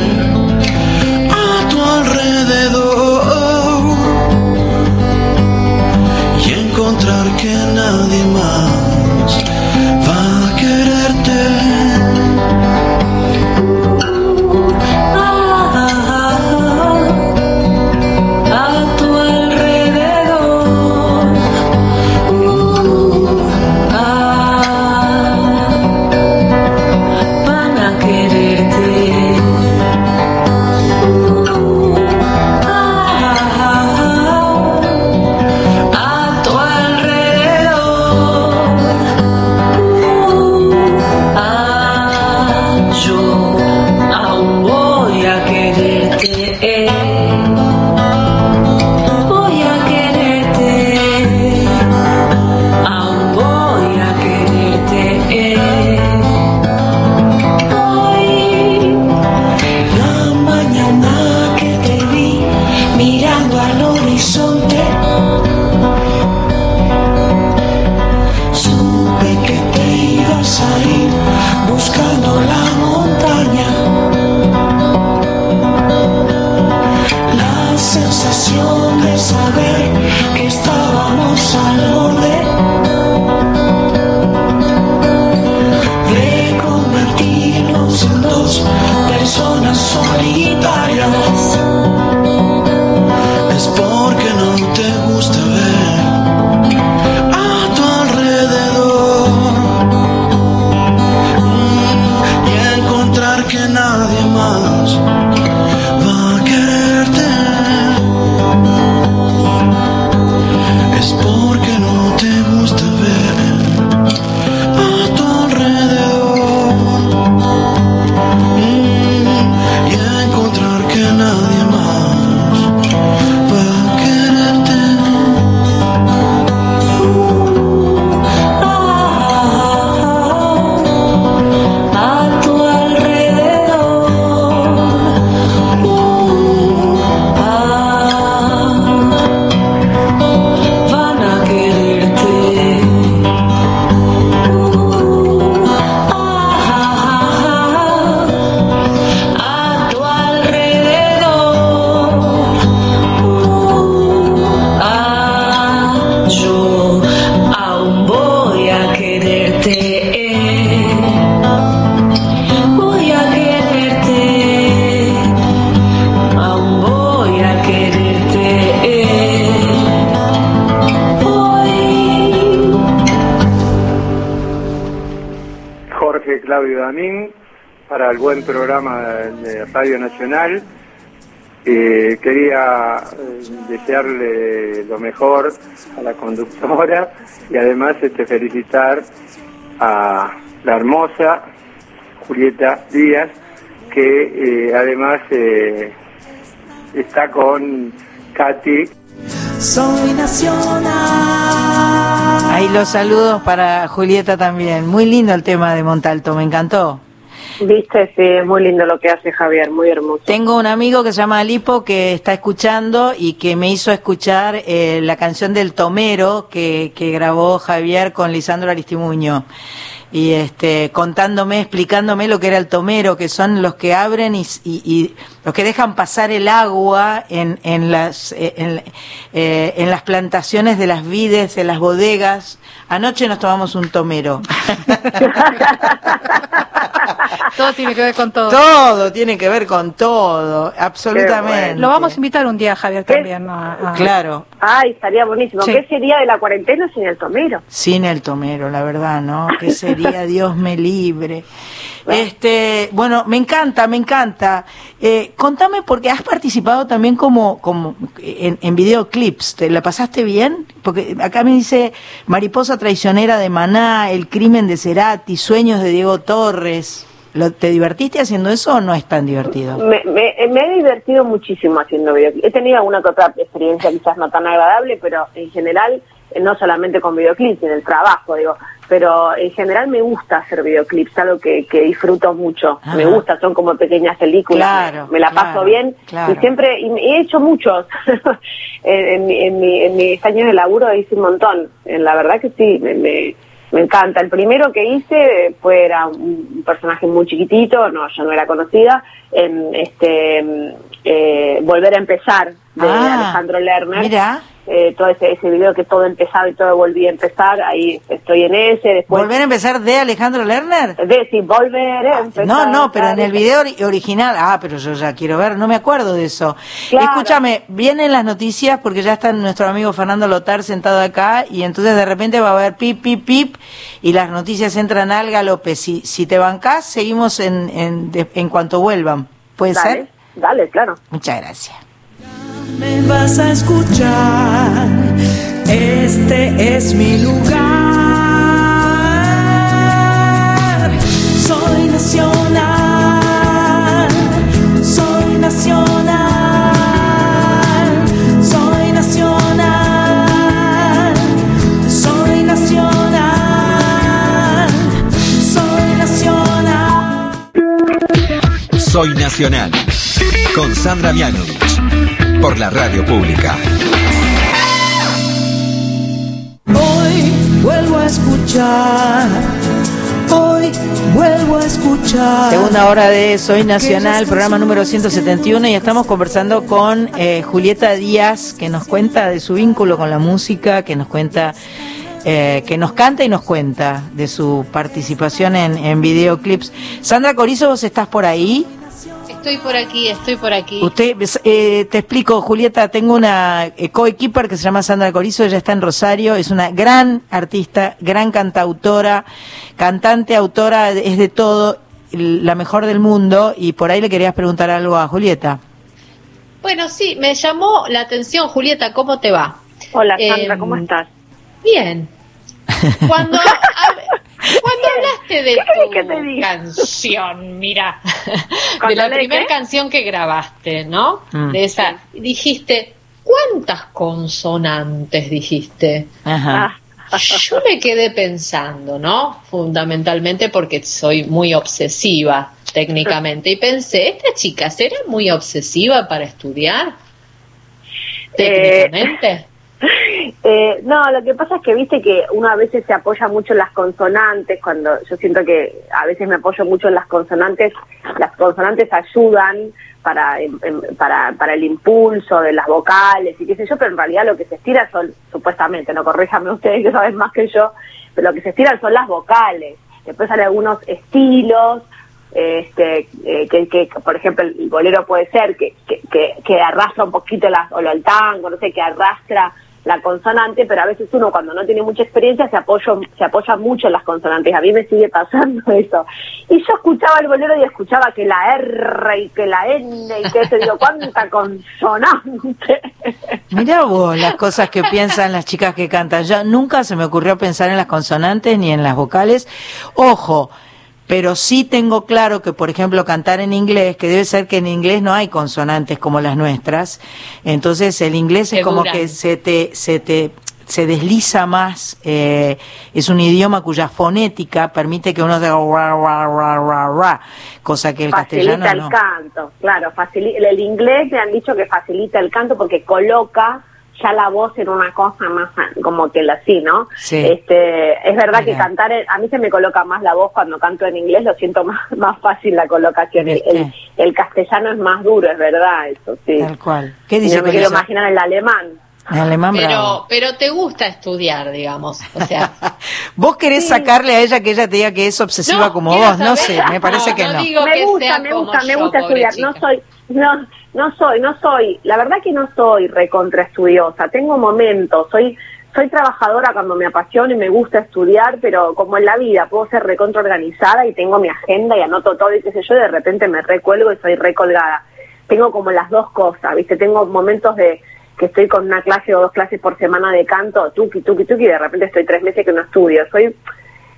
buen programa de Radio Nacional. Eh, quería eh, desearle lo mejor a la conductora y además este, felicitar a la hermosa Julieta Díaz, que eh, además eh, está con Katy. Soy nacional. Ahí los saludos para Julieta también. Muy lindo el tema de Montalto, me encantó. Viste, sí, es muy lindo lo que hace Javier, muy hermoso. Tengo un amigo que se llama Alipo que está escuchando y que me hizo escuchar eh, la canción del Tomero que, que grabó Javier con Lisandro Aristimuño. Y este, contándome, explicándome lo que era el tomero, que son los que abren y, y- y los que dejan pasar el agua en, en, las, eh, eh, en las plantaciones de las vides, en las bodegas. Anoche nos tomamos un tomero. Todo tiene que ver con todo. Todo tiene que ver con todo, absolutamente. Lo vamos a invitar un día, Javier, también. a- a- Claro, Ay, estaría buenísimo. Sí. ¿Qué sería de la cuarentena sin el tomero? sin el tomero, la verdad, ¿no? Que sería Dios me libre. Este, bueno, me encanta, me encanta. Eh, contame porque has participado también como, como en, en videoclips. ¿Te la pasaste bien? Porque acá me dice Mariposa traicionera de Maná, El crimen de Cerati, Sueños de Diego Torres. ¿Lo- ¿Te divertiste haciendo eso o no es tan divertido? Me, me, me he divertido muchísimo haciendo videoclips. He tenido alguna que otra experiencia quizás no tan agradable, pero en general, eh, no solamente con videoclips, en el trabajo, digo, pero en general me gusta hacer videoclips, algo que, que disfruto mucho. Ajá. Me gusta, son como pequeñas películas, Claro, me, la paso bien claro. y siempre, y he hecho muchos. en, en, en, mi- en mis años de laburo hice un montón. En la verdad que sí, me, me, me encanta. El primero que hice eh, fue era un personaje muy chiquitito, no, yo no era conocida, en este mm, eh, Volver a empezar de Ah, Alejandro Lerner. Mira, Eh, todo ese, ese video que todo empezaba y todo volvía a empezar, ahí estoy en ese, después ¿volver a empezar de Alejandro Lerner? de sí, volver a empezar. No, no, pero en el video ori- original, ah, pero yo ya quiero ver, no me acuerdo de eso. Claro. Escúchame, vienen las noticias porque ya está nuestro amigo Fernando Lotar sentado acá y entonces de repente va a haber pip, pip, pip y las noticias entran al galope. Si, si te bancás, seguimos en, en, en cuanto vuelvan. ¿Puede Dale, ser? dale, claro. Muchas gracias. Me vas a escuchar, este es mi lugar. Soy nacional, soy nacional, soy nacional, soy nacional, soy nacional. Soy Nacional. Con Sandra Mianovich. Por la radio pública. Hoy vuelvo a escuchar, hoy vuelvo a escuchar. Segunda hora de Soy Nacional, programa número 171 y estamos conversando con eh, Julieta Díaz que nos cuenta de su vínculo con la música, que nos cuenta, eh, que nos canta y nos cuenta de su participación en, en videoclips. Sandra Corizo, vos estás por ahí. Estoy por aquí, estoy por aquí. Usted, eh, te explico, Julieta, tengo una eh, coequiper que se llama Sandra Corizo, ella está en Rosario, es una gran artista, gran cantautora, cantante, autora, es de todo, la mejor del mundo, y por ahí le querías preguntar algo a Julieta. Bueno, sí, me llamó la atención, Julieta, ¿cómo te va? Hola, Eh, Sandra, ¿cómo estás? Bien. Cuando, cuando hablaste de ¿Qué querés que tu te diga? canción, mira, de ¿Cuando la primera canción que grabaste, ¿no? Mm. De esa, dijiste, ¿cuántas consonantes dijiste? Ajá. Ah, Yo me quedé pensando, ¿no? Fundamentalmente porque soy muy obsesiva técnicamente y pensé, ¿esta chica será muy obsesiva para estudiar? Técnicamente. Eh, no, lo que pasa es que viste que uno a veces se apoya mucho en las consonantes, cuando yo siento que a veces me apoyo mucho en las consonantes, las consonantes ayudan para, em- em- para, para el impulso de las vocales y qué sé yo, pero en realidad lo que se estira son, supuestamente, no corríjame ustedes que saben más que yo, pero lo que se estiran son las vocales. Después hay algunos estilos, este, eh, que, por ejemplo, el bolero puede ser que, que, que, que arrastra un poquito las, o el tango, no sé, que arrastra la consonante, pero a veces uno cuando no tiene mucha experiencia se apoya, se apoya mucho en las consonantes. A mí me sigue pasando eso. Y yo escuchaba el bolero y escuchaba que la R y que la N y que se digo, ¿cuánta consonante? Mirá vos las cosas que piensan las chicas que cantan. Ya nunca se me ocurrió pensar en las consonantes ni en las vocales. Ojo, pero sí tengo claro que, por ejemplo, cantar en inglés, que debe ser que en inglés no hay consonantes como las nuestras. Entonces el inglés es como que se te, se te, se desliza más. eh, es un idioma cuya fonética permite que uno diga ra, ra, ra, ra, ra, cosa que el facilita castellano el no. canto, claro, facili- el, el inglés me han dicho que facilita el canto porque coloca ya la voz en una cosa más como que la así, ¿no? Sí. Este, es verdad que cantar, a mí se me coloca más la voz cuando canto en inglés, lo siento más, más fácil la colocación. El, el- castellano es más duro, es verdad, eso sí. Tal cual. ¿Qué dice no me quiero eso? imaginar el alemán. En alemán bravo. Pero, pero te gusta estudiar, digamos. O sea, Vos querés sacarle a ella que ella te diga que es obsesiva No, como vos, no sé, me parece No, que no no. digo- que me gusta, sea me como gusta, me gusta estudiar. No soy, no, no soy, no soy, la verdad que no soy recontra estudiosa. Tengo momentos, soy, soy trabajadora cuando me apasiona y me gusta estudiar, pero como en la vida puedo ser recontra organizada y tengo mi agenda y anoto todo y qué sé yo, y de repente me recuelgo y soy recolgada. Tengo como las dos cosas, ¿viste? Tengo momentos de que estoy con una clase o dos clases por semana de canto, tuki, tuki, tuki, y de repente estoy tres meses que no estudio. Soy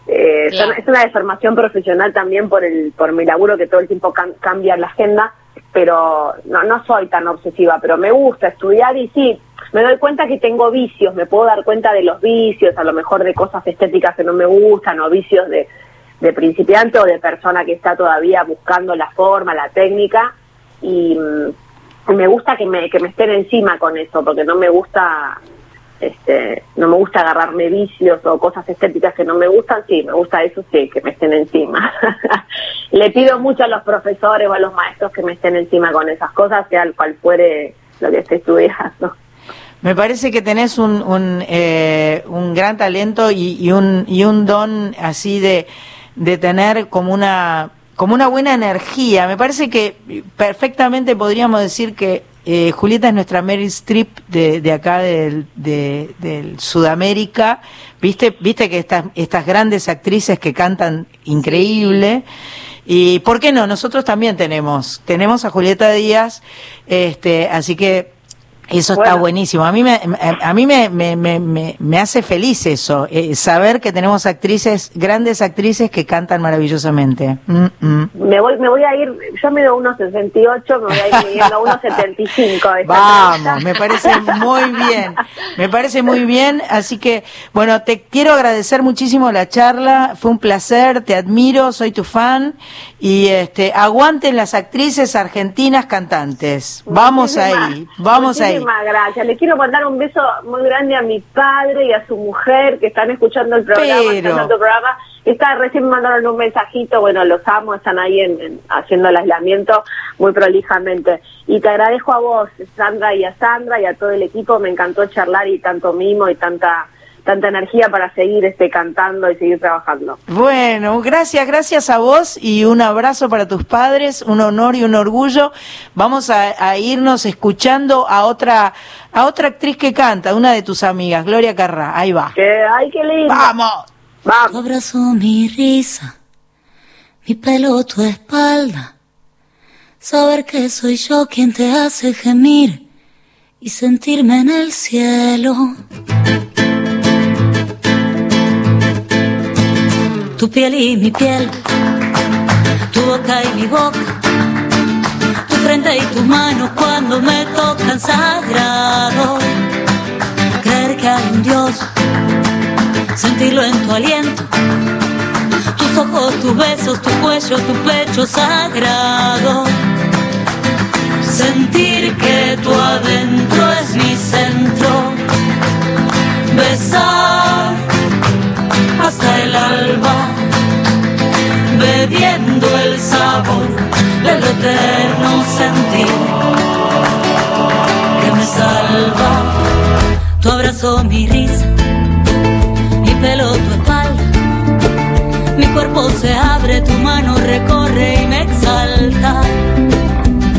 eh, son- es una deformación profesional también por el por mi laburo que todo el tiempo cam- cambia la agenda, pero no, no soy tan obsesiva, pero me gusta estudiar y sí, me doy cuenta que tengo vicios, me puedo dar cuenta de los vicios, a lo mejor de cosas estéticas que no me gustan o vicios de, de principiante o de persona que está todavía buscando la forma, la técnica y mm, me gusta que me, que me estén encima con eso, porque no me gusta este, no me gusta agarrarme vicios o cosas estéticas que no me gustan, sí, me gusta eso, sí, que me estén encima. Le pido mucho a los profesores o a los maestros que me estén encima con esas cosas, sea cual fuere lo que esté estudiando. Me parece que tenés un, un, eh, un gran talento y, y un, y un don así de, de tener como una, como una buena energía. Me parece que perfectamente podríamos decir que eh, Julieta es nuestra Meryl Streep de, de acá del, de, del Sudamérica. ¿Viste, viste que estas, estas grandes actrices que cantan increíble. Y por qué no, nosotros también tenemos, tenemos a Julieta Díaz, este, así que eso está buenísimo. A mí me, a mí me, me, me, me- me hace feliz eso, eh, saber que tenemos actrices, grandes actrices que cantan maravillosamente. Mm, mm. Me voy, me voy a ir, yo mido 1,68, me voy a ir midiendo 1,75. de esta Vamos, me parece muy bien, me parece muy bien, así que bueno, te quiero agradecer muchísimo la charla, fue un placer, te admiro, soy tu fan y este aguanten las actrices argentinas cantantes. Vamos Muchísimas- ahí, vamos ahí. Muchísimas gracias. Le quiero mandar un beso muy grande a mi padre y a su mujer que están escuchando el programa. Pero- escuchando tu programa. Está, recién me mandaron un mensajito, bueno, los amo, están ahí en, en- haciendo el aislamiento muy prolijamente. Y te agradezco a vos, Sandra, y a Sandra y a todo el equipo. Me encantó charlar y tanto mimo y tanta tanta energía para seguir este cantando y seguir trabajando. Bueno, gracias, gracias a vos y un abrazo para tus padres, un honor y un orgullo. Vamos a, a irnos escuchando a otra, a otra actriz que canta, una de tus amigas, Gloria Carrá. Ahí va. Que, ¡Ay, qué lindo! ¡Vamos! Tu ¡Vamos! abrazo, mi risa, mi pelo, tu espalda. Saber que soy yo quien te hace gemir y sentirme en el cielo. Tu piel y mi piel, tu boca y mi boca, tu frente y tu mano cuando me tocan sagrado. Creer que hay un Dios sentirlo en tu aliento, tus ojos, tus besos, tu cuello, tu pecho sagrado. Sentir que tu adentro es mi centro, bebiendo el sabor del eterno sentir que me salva. Tu abrazo, mi risa mi pelo, tu espalda. Mi cuerpo se abre, tu mano recorre y me exalta.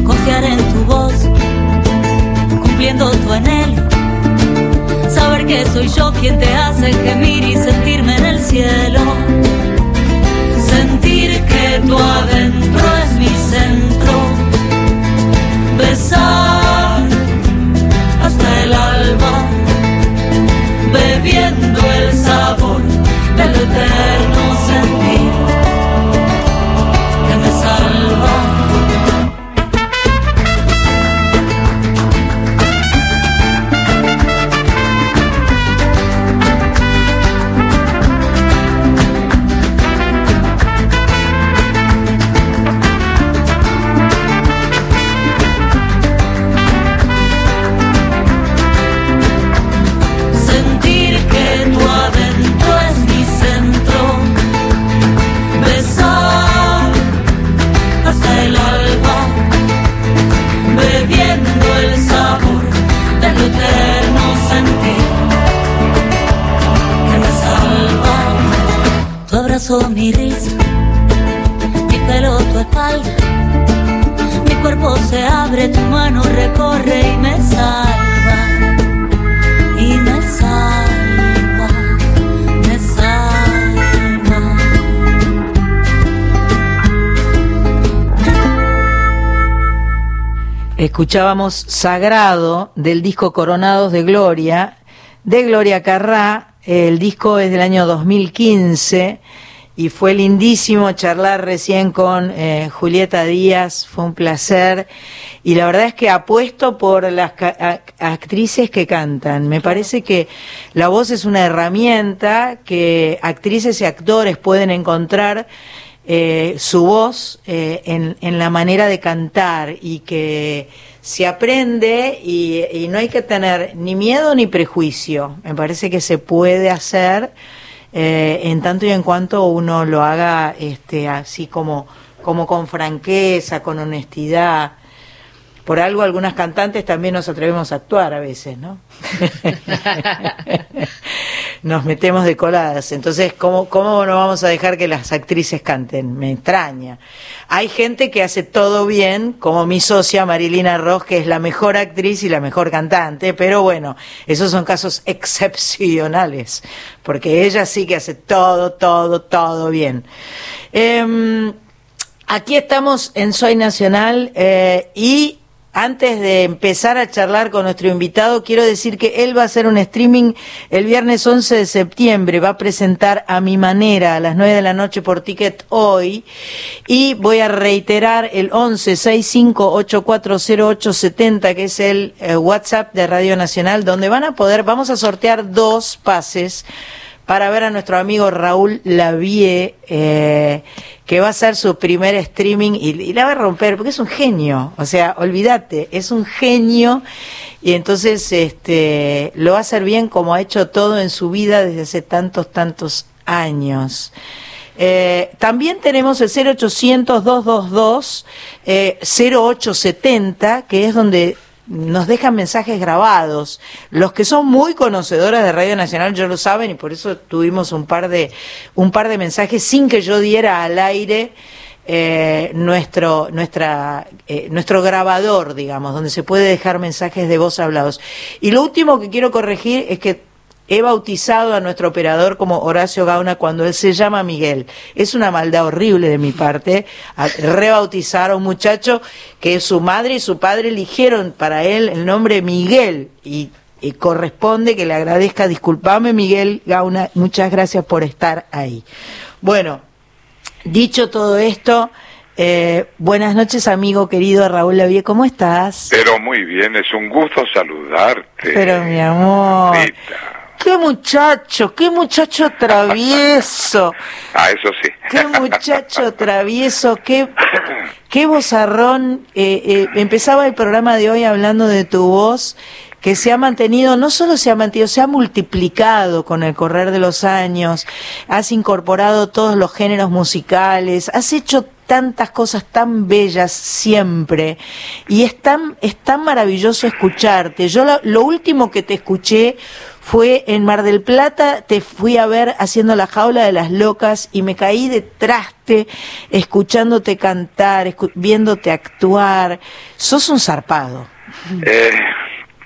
Confiar en tu voz, cumpliendo tu anhelo. porque soy yo quien te hace gemir y sentirme en el cielo. Que tu adentro es mi centro. Besar hasta el alba, Escuchábamos Sagrado del disco Coronados de Gloria, de Gloria Carrá. El disco es del año 2015 y fue lindísimo charlar recién con eh, Julieta Díaz, fue un placer. Y la verdad es que apuesto por las actrices que cantan. Me parece que la voz es una herramienta que actrices y actores pueden encontrar eh, su voz eh, en, la manera de cantar y que se aprende y, y no hay que tener ni miedo ni prejuicio. Me parece que se puede hacer eh, en tanto y en cuanto uno lo haga este, así como, como con franqueza, con honestidad. Por algo algunas cantantes también nos atrevemos a actuar a veces, ¿no? nos metemos de coladas. Entonces, ¿cómo, ¿cómo no vamos a dejar que las actrices canten? Me extraña. Hay gente que hace todo bien, como mi socia Marilina Ross, que es la mejor actriz y la mejor cantante, pero bueno, esos son casos excepcionales, porque ella sí que hace todo, todo, todo bien. Em, Aquí estamos en Soy Nacional eh, y antes de empezar a charlar con nuestro invitado, quiero decir que él va a hacer un streaming el viernes 11 de septiembre, va a presentar a mi manera a las 9 de la noche por ticket hoy. Y voy a reiterar el 11 65 840870 que es el eh, WhatsApp de Radio Nacional donde van a poder, vamos a sortear dos pases para ver a nuestro amigo Raúl Lavie, eh, que va a hacer su primer streaming y, la va a romper, porque es un genio, o sea, olvídate, es un genio y entonces este, lo va a hacer bien como ha hecho todo en su vida desde hace tantos, tantos años. Eh, también tenemos el 0800-222 eh, 0870, que es donde nos dejan mensajes grabados. Los que son muy conocedores de Radio Nacional ya lo saben y por eso tuvimos un par de un par de mensajes sin que yo diera al aire eh, nuestro nuestra eh, nuestro grabador, digamos, donde se puede dejar mensajes de voz hablados. Y lo último que quiero corregir es que He bautizado a nuestro operador como Horacio Gauna cuando él se llama Miguel. Es una maldad horrible de mi parte rebautizar a un muchacho que su madre y su padre eligieron para él el nombre Miguel y, y corresponde que le agradezca. Disculpame Miguel Gauna, muchas gracias por estar ahí. Bueno, dicho todo esto, eh, buenas noches amigo querido Raúl Lavie, ¿cómo estás? Pero muy bien, es un gusto saludarte. Pero mi amor. Rita. Qué muchacho, qué muchacho travieso, Ah, eso sí. qué muchacho travieso, qué, qué vozarrón. Eh, eh, empezaba el programa de hoy hablando de tu voz, que se ha mantenido, no solo se ha mantenido, se ha multiplicado con el correr de los años, has incorporado todos los géneros musicales, has hecho tantas cosas tan bellas siempre y es tan, es tan maravilloso escucharte. Yo lo, lo último que te escuché fue en Mar del Plata, te fui a ver haciendo la jaula de las locas y me caí de traste escuchándote cantar, escu- viéndote actuar. Sos un zarpado. Eh,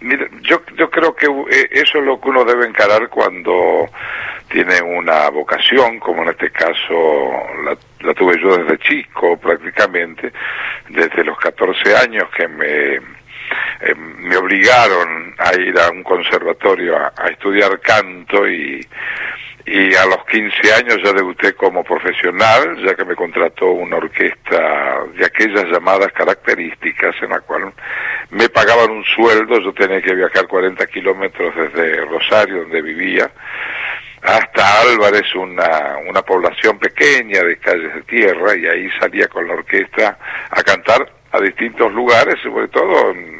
Mira, yo, yo creo que eh, eso es lo que uno debe encarar cuando tiene una vocación, como en este caso la, la tuve yo desde chico prácticamente, desde los 14 años que me, eh, me obligaron a ir a un conservatorio a, estudiar canto y, y a los 15 años ya debuté como profesional, ya que me contrató una orquesta de aquellas llamadas características en la cual me pagaban un sueldo, yo tenía que viajar 40 kilómetros desde Rosario, donde vivía, hasta Álvarez, una, una población pequeña de calles de tierra, y ahí salía con la orquesta a cantar a distintos lugares, sobre todo en,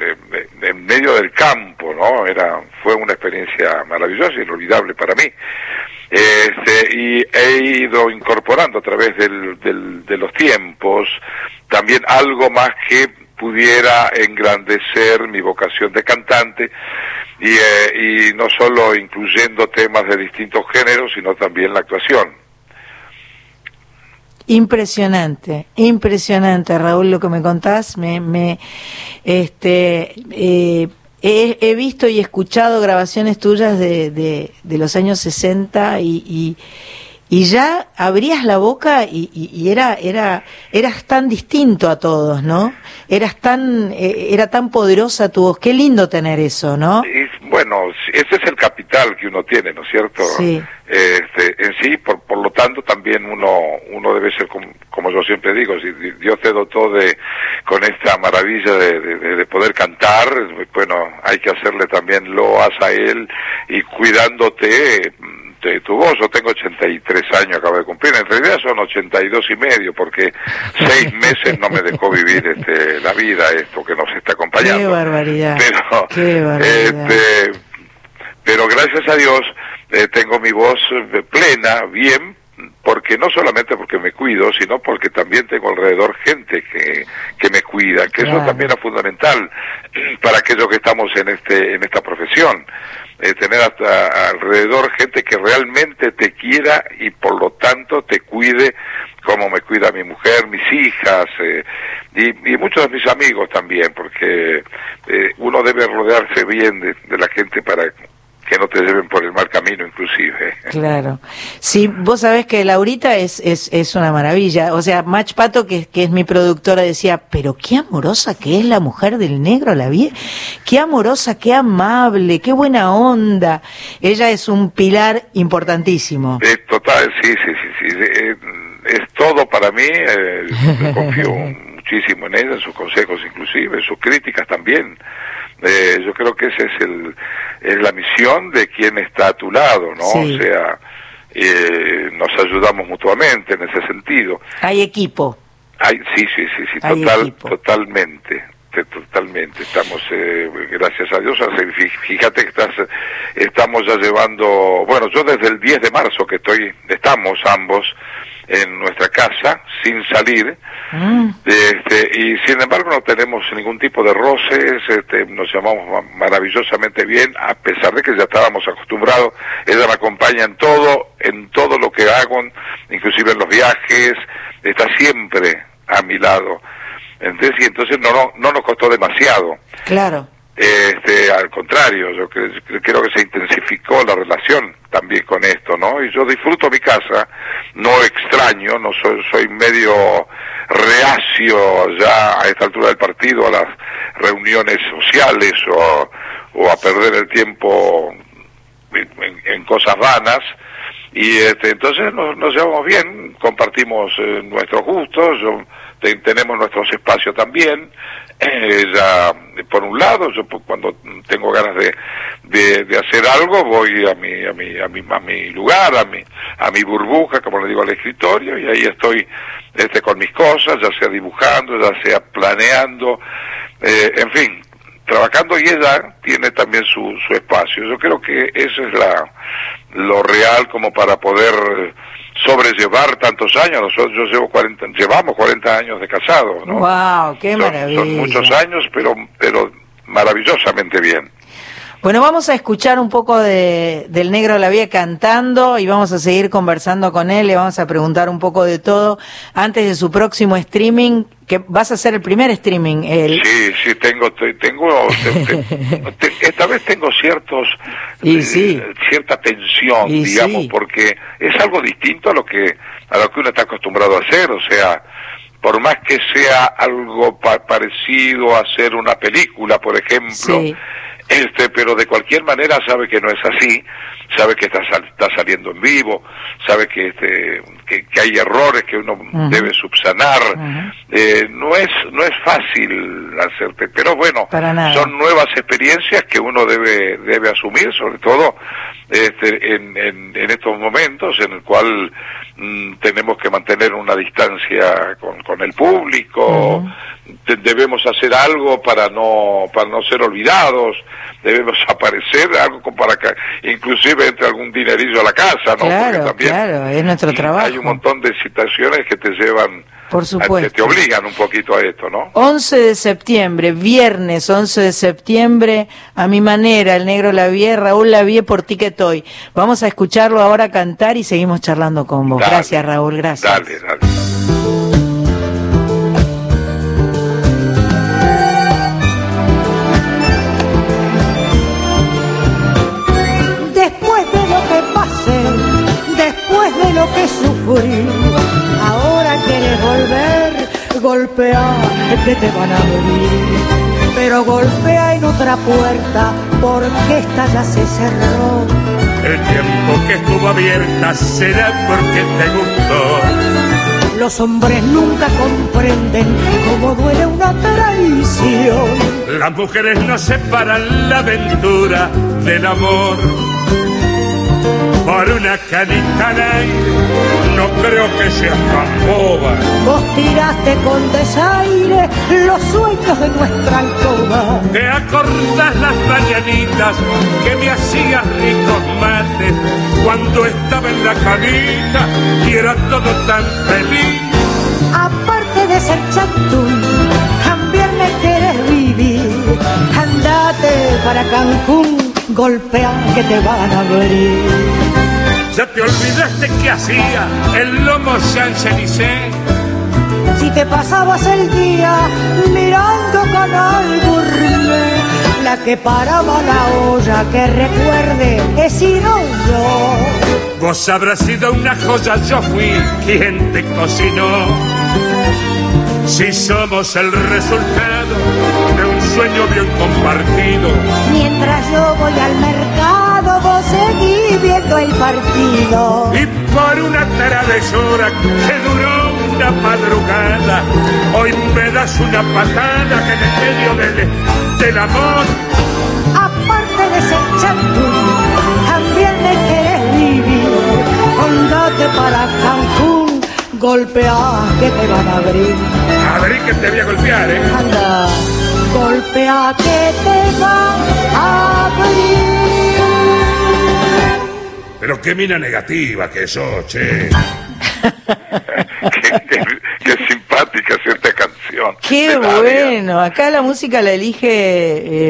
en- medio del campo, ¿no? Era, fue una experiencia maravillosa inolvidable para mí. Este, y he ido incorporando a través del, del- de los tiempos también algo más que pudiera engrandecer mi vocación de cantante y, eh, y no solo incluyendo temas de distintos géneros, sino también la actuación. Impresionante, impresionante, Raúl, lo que me contás. Me, me, este, eh, he, visto y escuchado grabaciones tuyas de, de, los años 60 y, y, ya abrías la boca y, era, era, eras tan distinto a todos, ¿no? Eras tan, eh, era tan poderosa tu voz. Qué lindo tener eso, ¿no? Bueno, ese es el capital que uno tiene, ¿no es cierto? Sí. Este, en sí, por, por lo tanto, también uno, uno debe ser, como, como yo siempre digo, si di- Dios te dotó de, con esta maravilla de, de- de poder cantar, bueno, hay que hacerle también loas a Él y cuidándote de tu voz. Yo tengo 83 años, acabo de cumplir, en realidad son 82 y medio, porque seis meses no me dejó vivir este, la vida, esto que nos está acompañando. Qué barbaridad. Pero, Qué barbaridad. este, pero gracias a Dios eh, tengo mi voz eh, plena, bien, porque no solamente porque me cuido, sino porque también tengo alrededor gente que, que me cuida, que eso también es fundamental para aquellos que estamos en este en esta profesión. Eh, tener hasta alrededor gente que realmente te quiera y por lo tanto te cuide como me cuida mi mujer, mis hijas eh, y, muchos de mis amigos también, porque eh, uno debe rodearse bien de, de la gente para que no te lleven por el mal camino inclusive. Claro. Sí, vos sabés que Laurita es, es, es una maravilla. O sea, Mach Pato, que, que es mi productora, decía, pero qué amorosa que es la mujer del negro, la vi. Qué amorosa, qué amable, qué buena onda. Ella es un pilar importantísimo. Es total, sí, sí, sí, sí. eh, Es todo para mí. eh, confío muchísimo en ella, en sus consejos inclusive, en sus críticas también. Eh, yo creo que esa es, el, es la misión de quien está a tu lado, ¿no? Sí. O sea, eh, nos ayudamos mutuamente en ese sentido. Hay equipo. Ay, sí, sí, sí, sí, Hay total, equipo. totalmente, te- totalmente. Estamos, eh, gracias a Dios, fíjate que estás, estamos ya llevando, bueno, yo desde el 10 de marzo que estoy, estamos ambos en nuestra casa sin salir, Mm. este, y sin embargo no tenemos ningún tipo de roces, este, nos llamamos ma- maravillosamente bien, a pesar de que ya estábamos acostumbrados, ella me acompaña en todo, en todo lo que hago, inclusive en los viajes, está siempre a mi lado. Entonces, y entonces no, no, no nos costó demasiado. Claro. Este, al contrario, yo cre- cre- creo que se intensificó la relación también con esto, ¿no? Y yo disfruto mi casa, no extraño, no soy, soy medio reacio ya a esta altura del partido a las reuniones sociales o, o a perder el tiempo en, cosas vanas. Y este, entonces nos, nos llevamos bien, compartimos eh, nuestros gustos, tenemos nuestros espacios también. Ella, por un lado, yo cuando tengo ganas de, de, hacer algo, voy a mi, a mi, a mi, a mi lugar, a mi, a mi burbuja, como le digo al escritorio, y ahí estoy este, con mis cosas, ya sea dibujando, ya sea planeando, eh, en fin, trabajando y ella tiene también su, su espacio. Yo creo que eso es la, lo real como para poder sobrellevar tantos años. Nosotros yo llevo 40, llevamos 40 años de casado, ¿no? Wow, qué Son- maravilla. Son muchos años, pero, pero maravillosamente bien. Bueno, vamos a escuchar un poco de, del Negro La Vía cantando y vamos a seguir conversando con él, le vamos a preguntar un poco de todo antes de su próximo streaming, que vas a hacer el primer streaming. El... Sí, sí, tengo, te- tengo, te- te- te- esta vez tengo ciertos, Y eh, sí. cierta tensión, Y digamos, sí. porque es algo distinto a lo que, a lo que uno está acostumbrado a hacer, o sea, por más que sea algo pa- parecido a hacer una película, por ejemplo, Sí. Este, pero de cualquier manera sabe que no es así, sabe que está, sal- está saliendo en vivo, sabe que, este, que, que hay errores que uno debe subsanar, eh, no es no es fácil hacerte, pero bueno, son nuevas experiencias que uno debe debe asumir, sobre todo este, en, en, en estos momentos en el cual mm, tenemos que mantener una distancia con, con el público, de- debemos hacer algo para no para no ser olvidados, debemos aparecer algo para que inclusive entre algún dinerillo a la casa, ¿no? Porque Claro, también claro, es nuestro trabajo. hay un montón de situaciones que te llevan Por supuesto. que te obligan un poquito a esto, ¿no? 11 de septiembre, viernes 11 de septiembre, a mi manera, el negro Lavie, Raúl Lavie por Tiquetoy. Vamos a escucharlo ahora cantar y seguimos charlando con vos. Dale. Gracias, Raúl, gracias. Dale, dale. Después de lo que pasé, después de lo que sufrí, golpear que te van a abrir. Pero golpea en otra puerta porque esta ya se cerró. El tiempo que estuvo abierta será porque te gustó. Los hombres nunca comprenden cómo duele una traición. Las mujeres no separan la aventura del amor. Por una canita de aire, no creo que seas tan boba. Vos tiraste con desaire los sueños de nuestra alcoba. ¿Te acordás las mañanitas que me hacías ricos mates cuando estaba en la camita y era todo tan feliz? Aparte de ser chatún, también me quieres vivir. Andate para Cancún, golpea que te van a abrir. ¿Ya te olvidaste que hacía el lomo Champs-Élysées? Si te pasabas el día mirando Canal Gourmet, la que paraba la olla que recuerde he sido yo. Vos habrás sido una joya, yo fui quien te cocinó. Si somos el resultado de un sueño bien compartido, Mientras yo voy al mercado, vos seguís viendo el partido. y por una travesura que duró una madrugada, hoy me das una patada que en el medio del, del amor Aparte de ser chatún, también me querés vivir. Andate para Cancún, golpea que te van a abrir. A ver que te voy a golpear, ¿eh? Anda, golpea que te van a abrir. Pero qué mina negativa que sos, che. qué, qué- qué simpática es esta canción. Qué bueno, acá la música la elige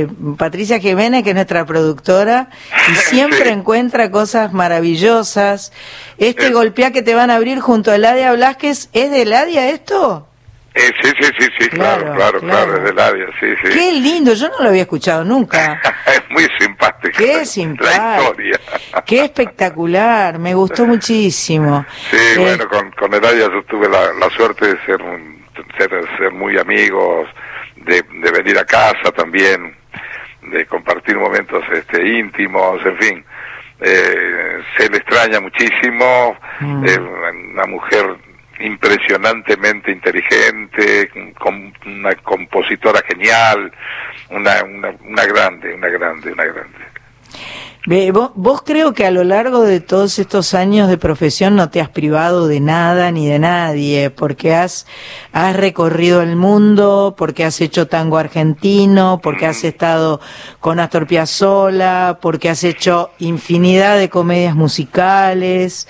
eh, Patricia Jiménez, que es nuestra productora, y siempre Sí. encuentra cosas maravillosas. Este Eh. golpea que te van a abrir junto a Ladia Blasquez, ¿es de Ladia esto? Eh, sí, sí, sí, sí, claro, Claro, claro, claro. claro, es de Nadia, sí, sí. Qué lindo, yo no lo había escuchado nunca. es muy simpática. Qué la- simpática. La historia. Qué espectacular, me gustó muchísimo. Sí, Eh, bueno, con, con Nadia yo tuve la, la suerte de ser, un- ser, ser muy amigos, de, de venir a casa también, de compartir momentos este, íntimos, en fin. Eh, se le extraña muchísimo, Mm. eh, una mujer impresionantemente inteligente, con una compositora genial, una, una, una grande, una grande, una grande. Vos, vos creo que a lo largo de todos estos años de profesión no te has privado de nada ni de nadie, porque has, has recorrido el mundo, porque has hecho tango argentino, porque has estado con Astor Piazzolla, porque has hecho infinidad de comedias musicales.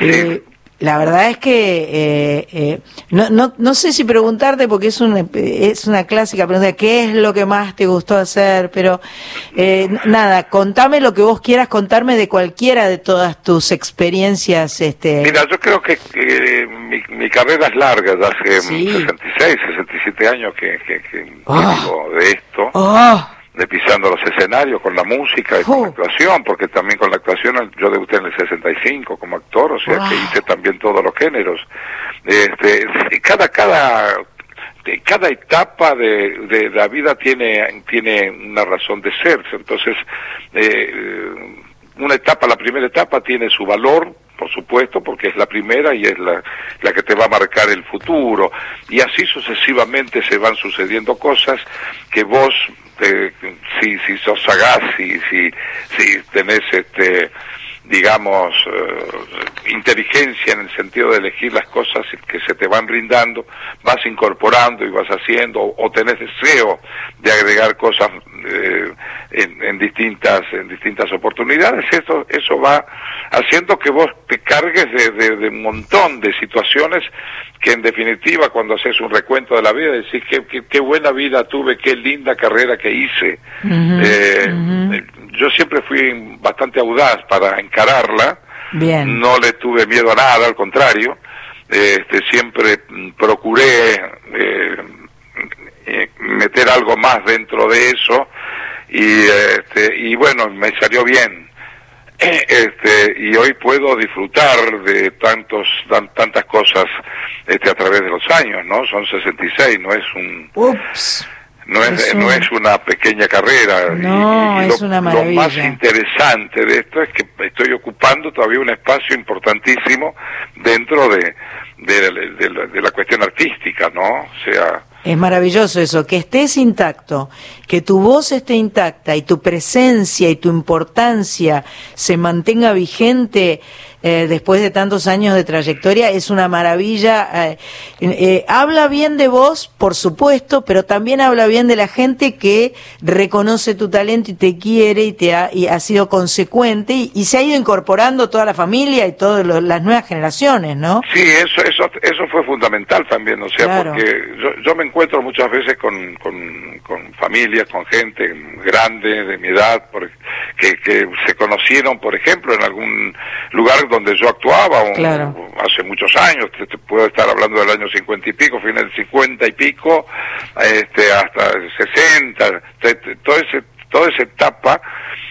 Eh, la verdad es que eh, eh, no, no, no sé si preguntarte porque es una, es una clásica pregunta, ¿qué es lo que más te gustó hacer? Pero eh, nada, contame lo que vos quieras contarme de cualquiera de todas tus experiencias. Este... Mira, yo creo que, mi, mi carrera es larga, ya hace Sí. 66, 67 años que, que, que vivo de esto. Oh, de pisando los escenarios con la música y con la actuación, porque también con la actuación yo debuté en el 65 como actor, o sea que hice también todos los géneros. Este, cada cada cada etapa de, de la vida tiene tiene una razón de ser, entonces eh, una etapa, la primera etapa tiene su valor, por supuesto, porque es la primera y es la, la que te va a marcar el futuro. Y así sucesivamente se van sucediendo cosas que vos, eh, si, si sos sagaz, si, si, si tenés este digamos, eh, inteligencia en el sentido de elegir las cosas que se te van brindando, vas incorporando y vas haciendo, o, o tenés deseo de agregar cosas eh, en, en distintas en distintas oportunidades, eso eso va haciendo que vos te cargues de, de- de un montón de situaciones que en definitiva cuando haces un recuento de la vida decís qué, qué, qué buena vida tuve, qué linda carrera que hice. Eh, Yo siempre fui bastante audaz para encararla, bien. no le tuve miedo a nada, al contrario, este, siempre mm, procuré eh, eh, meter algo más dentro de eso y, este, y bueno, me salió bien. Este, y hoy puedo disfrutar de tantos tan- tantas cosas este, a través de los años, ¿no? Son 66, no es un Ups. No es, Es no es una pequeña carrera. No, y, es lo, una lo más maravilla. interesante de esto es que estoy ocupando todavía un espacio importantísimo dentro de, de, de la- de la cuestión artística, ¿no? O sea, Es maravilloso eso, que estés intacto, que tu voz esté intacta y tu presencia y tu importancia se mantenga vigente eh, después de tantos años de trayectoria, es una maravilla. eh, eh, habla bien de vos, por supuesto, pero también habla bien de la gente que reconoce tu talento y te quiere y, te ha, y ha sido consecuente y, y se ha ido incorporando toda la familia y todas las nuevas generaciones, ¿no? Sí, eso, eso, eso fue fundamental también, o sea, Claro. porque yo, yo me encuentro muchas veces con, con, con familias, con gente grande de mi edad, por- que, que se conocieron, por ejemplo, en algún lugar donde yo actuaba un- Claro. hace muchos años, te, te puedo estar hablando del año cincuenta y pico, fines del cincuenta y pico, este, hasta el sesenta, te- te- todo ese, toda esa etapa,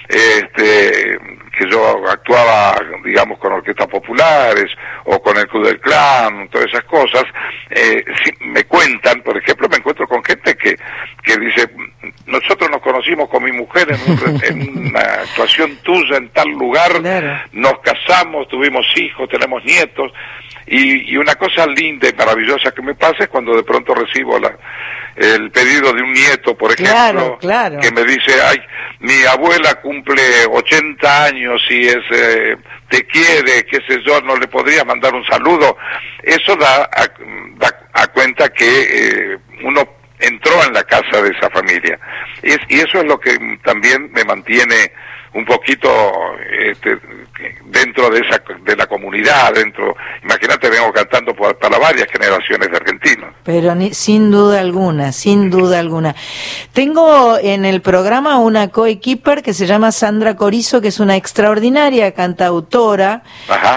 este, que yo actuaba, digamos, con orquestas populares o con el Club del Clan, todas esas cosas, eh, sí, me cuentan, por ejemplo, me encuentro con gente que, que dice, nosotros nos conocimos con mi mujer en, un- en una actuación tuya en tal lugar, nos casamos, tuvimos hijos, tenemos nietos, y, y una cosa linda y maravillosa que me pasa es cuando de pronto recibo la, el pedido de un nieto, por ejemplo, Claro, claro. que me dice, ay, mi abuela cumple 80 años y es, eh, te quiere, qué sé yo, no le podría mandar un saludo. Eso da a, da a cuenta que eh, uno entró en la casa de esa familia. Y, es- y eso es lo que también me mantiene un poquito este, dentro de esa de la comunidad, dentro, imagínate, vengo cantando por- para varias generaciones de argentinos. Pero ni- sin duda alguna, sin duda alguna. Tengo en el programa una coequiper que se llama Sandra Corizo, que es una extraordinaria cantautora.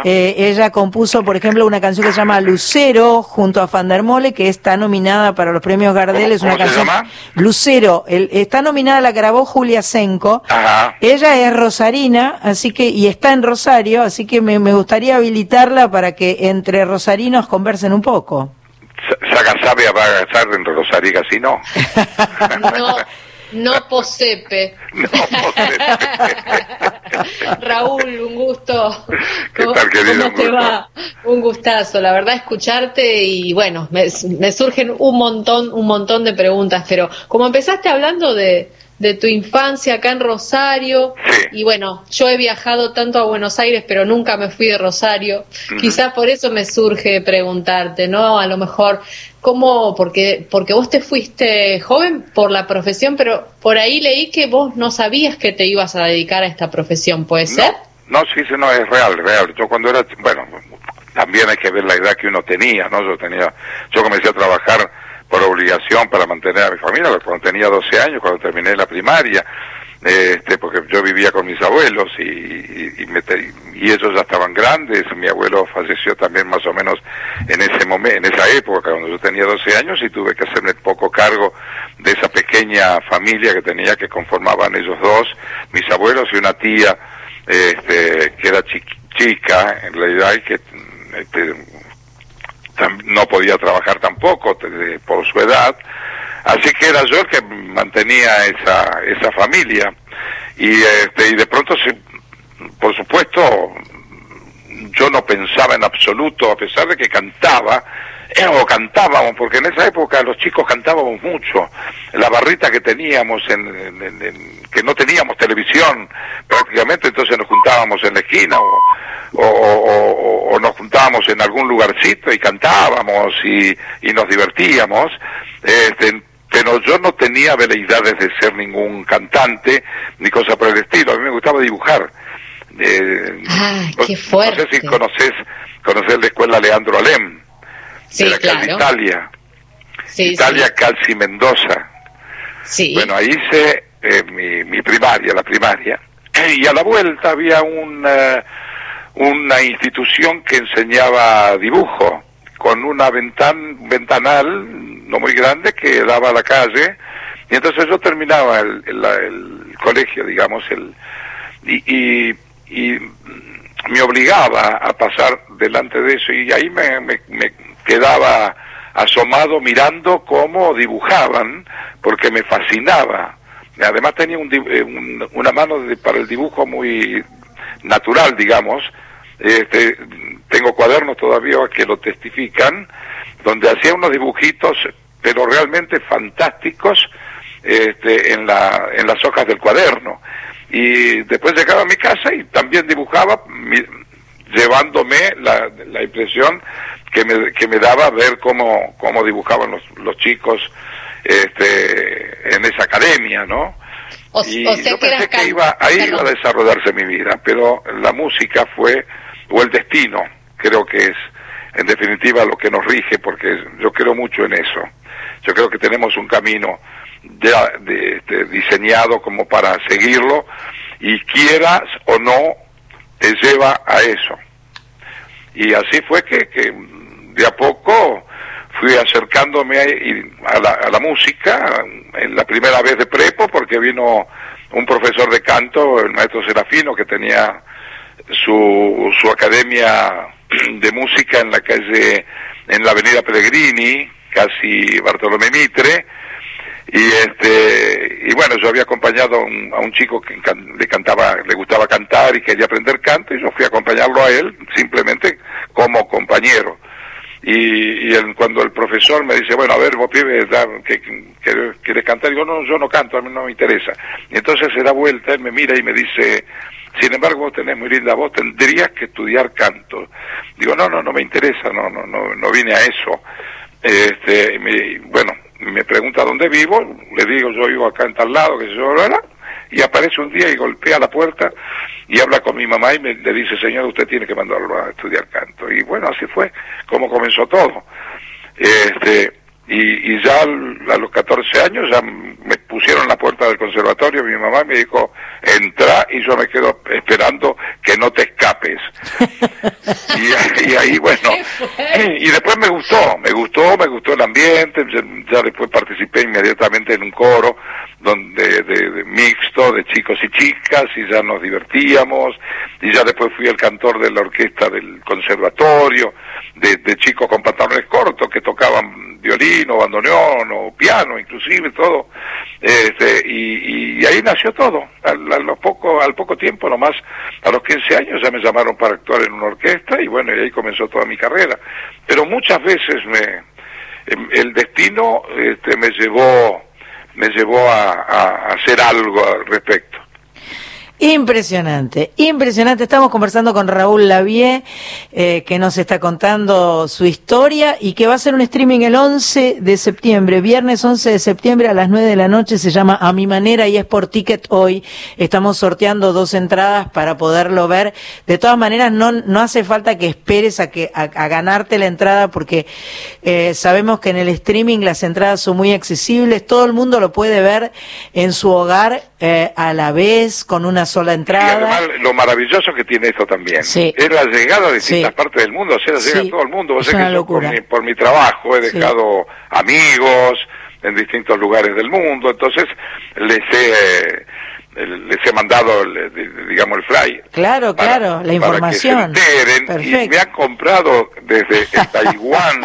Eh, ella compuso, por ejemplo, una canción que se llama Lucero junto a Fandermole, que está nominada para los premios Gardel. Es una cómo se canción. llama? Lucero. El- está nominada, la grabó Julia Senco. Ella es rosarina, así que, y está en Rosario, así que me, me gustaría habilitarla para que entre rosarinos conversen un poco. Saga sabe va a gastar en Rosario casi no. No, no posepe. Raúl, un gusto. ¿Cómo, tal, querido? cómo te Un va? Un gustazo, la verdad, escucharte y bueno, me, me surgen un montón, un montón de preguntas, pero como empezaste hablando de, de tu infancia acá en Rosario, y bueno, yo he viajado tanto a Buenos Aires, pero nunca me fui de Rosario, quizás por eso me surge preguntarte, ¿no? A lo mejor, ¿cómo? Porque, porque vos te fuiste joven por la profesión, pero por ahí leí que vos no sabías que te ibas a dedicar a esta profesión, ¿puede ser? No, sí, sí, no, es real, real. Yo cuando era, bueno, también hay que ver la edad que uno tenía, ¿no? Yo tenía, yo comencé a trabajar por obligación para mantener a mi familia cuando tenía 12 años, cuando terminé la primaria, este, porque yo vivía con mis abuelos y, y, y me y ellos ya estaban grandes, mi abuelo falleció también más o menos en ese momento, en esa época, cuando yo tenía 12 años y tuve que hacerme poco cargo de esa pequeña familia que tenía que conformaban ellos dos, mis abuelos y una tía este, que era chi- chica en realidad que este, no podía trabajar tampoco por su edad, así que era yo el que mantenía esa, esa familia. Y, este, y de pronto, por supuesto, yo no pensaba en absoluto, a pesar de que cantaba, eh, o cantábamos, porque en esa época los chicos cantábamos mucho, la barrita que teníamos, en, en- en- en- que no teníamos televisión prácticamente, entonces nos juntábamos en la esquina o, o- o- o- o nos juntábamos en algún lugarcito y cantábamos y, y nos divertíamos, este, pero yo no tenía veleidades de ser ningún cantante ni cosa por el estilo, a mí me gustaba dibujar. Eh, Ah, no- qué No fuerte. sé si conoces, conoces la escuela Leandro Alem, Sí, de la calle claro. Italia, Sí, Italia sí. Calci Mendoza. Sí. Bueno, ahí hice eh, mi, mi primaria, la primaria, y a la vuelta había una, una institución que enseñaba dibujo, con una ventan, ventanal no muy grande que daba a la calle, y entonces yo terminaba el, el- colegio, digamos, el, y, y, y me obligaba a pasar delante de eso y ahí me, me, me quedaba asomado mirando cómo dibujaban porque me fascinaba. Además tenía un, eh, un- una mano de- para el dibujo muy natural, digamos. Este, tengo cuadernos todavía que lo testifican, donde hacía unos dibujitos, pero realmente fantásticos, este, en, la, en las hojas del cuaderno. Y después llegaba a mi casa y también dibujaba, mi- llevándome la, la impresión que me, que me daba ver cómo, cómo dibujaban los, los chicos este, en esa academia, ¿no? O, y o sea yo que pensé que iba, ahí Perdón. iba a desarrollarse mi vida, pero la música fue, o el destino, creo que es en definitiva lo que nos rige, porque yo creo mucho en eso. Yo creo que tenemos un camino ya de- de- diseñado como para seguirlo y quieras o no, te lleva a eso. Y así fue que, que de a poco fui acercándome a, la, a la música, en la primera vez de prepo, porque vino un profesor de canto, el maestro Serafino, que tenía su, su academia de música en la calle, en la avenida Pellegrini, casi Bartolomé Mitre, y este y bueno yo había acompañado a un, a un chico que can- le cantaba le gustaba cantar y quería aprender canto y yo fui a acompañarlo a él simplemente como compañero y, y el- cuando el profesor me dice bueno a ver vos pibe querés cantar digo no yo no canto a mí no me interesa. Y entonces se da vuelta él me mira y me dice sin embargo vos tenés muy linda voz tendrías que estudiar canto. Digo no no no me interesa no no no no vine a eso. Este me- bueno me pregunta dónde vivo le digo yo vivo acá en tal lado que yo ¿verdad? Y aparece un día y golpea la puerta y habla con mi mamá y me le dice señor usted tiene que mandarlo a estudiar canto y bueno así fue como comenzó todo. Este y, y ya a los 14 años ya me pusieron la puerta del conservatorio mi mamá me dijo entra y yo me quedo esperando que no te escapes. Y, y ahí bueno y después me gustó me gustó me gustó el ambiente ya, después participé inmediatamente en un coro donde de, de mixto de chicos y chicas y ya nos divertíamos y ya después fui el cantor de la orquesta del conservatorio de, de chicos con pantalones cortos que tocaban violín bandoneón o piano inclusive todo este y, ahí nació todo. Al, poco al poco tiempo nomás a los 15 años ya me llamaron para actuar en una orquesta y bueno y ahí comenzó toda mi carrera. Pero muchas veces me em, el destino este, me llevó me llevó a, a hacer algo al respecto Impresionante, impresionante. Estamos conversando con Raúl Lavie, eh, que nos está contando su historia y que va a hacer un streaming el 11 de septiembre, viernes 11 de septiembre a las 9 de la noche. Se llama A Mi Manera y es por ticket hoy. Estamos sorteando dos entradas para poderlo ver. De todas maneras, no, no hace falta que esperes a, que, a, ganarte la entrada porque eh, sabemos que en el streaming las entradas son muy accesibles. Todo el mundo lo puede ver en su hogar eh, a la vez, con una sola Y entrada. además lo maravilloso que tiene esto también Sí. es la llegada de distintas Sí. partes del mundo, o sea, llega Sí. a todo el mundo. Vos Es una que yo por locura. mi, por mi trabajo he dejado amigos en distintos lugares del mundo, entonces les he, les he mandado, el- digamos, el flyer. Claro, claro, la información. Para que se enteren, y Perfecto. me han comprado desde Taiwán,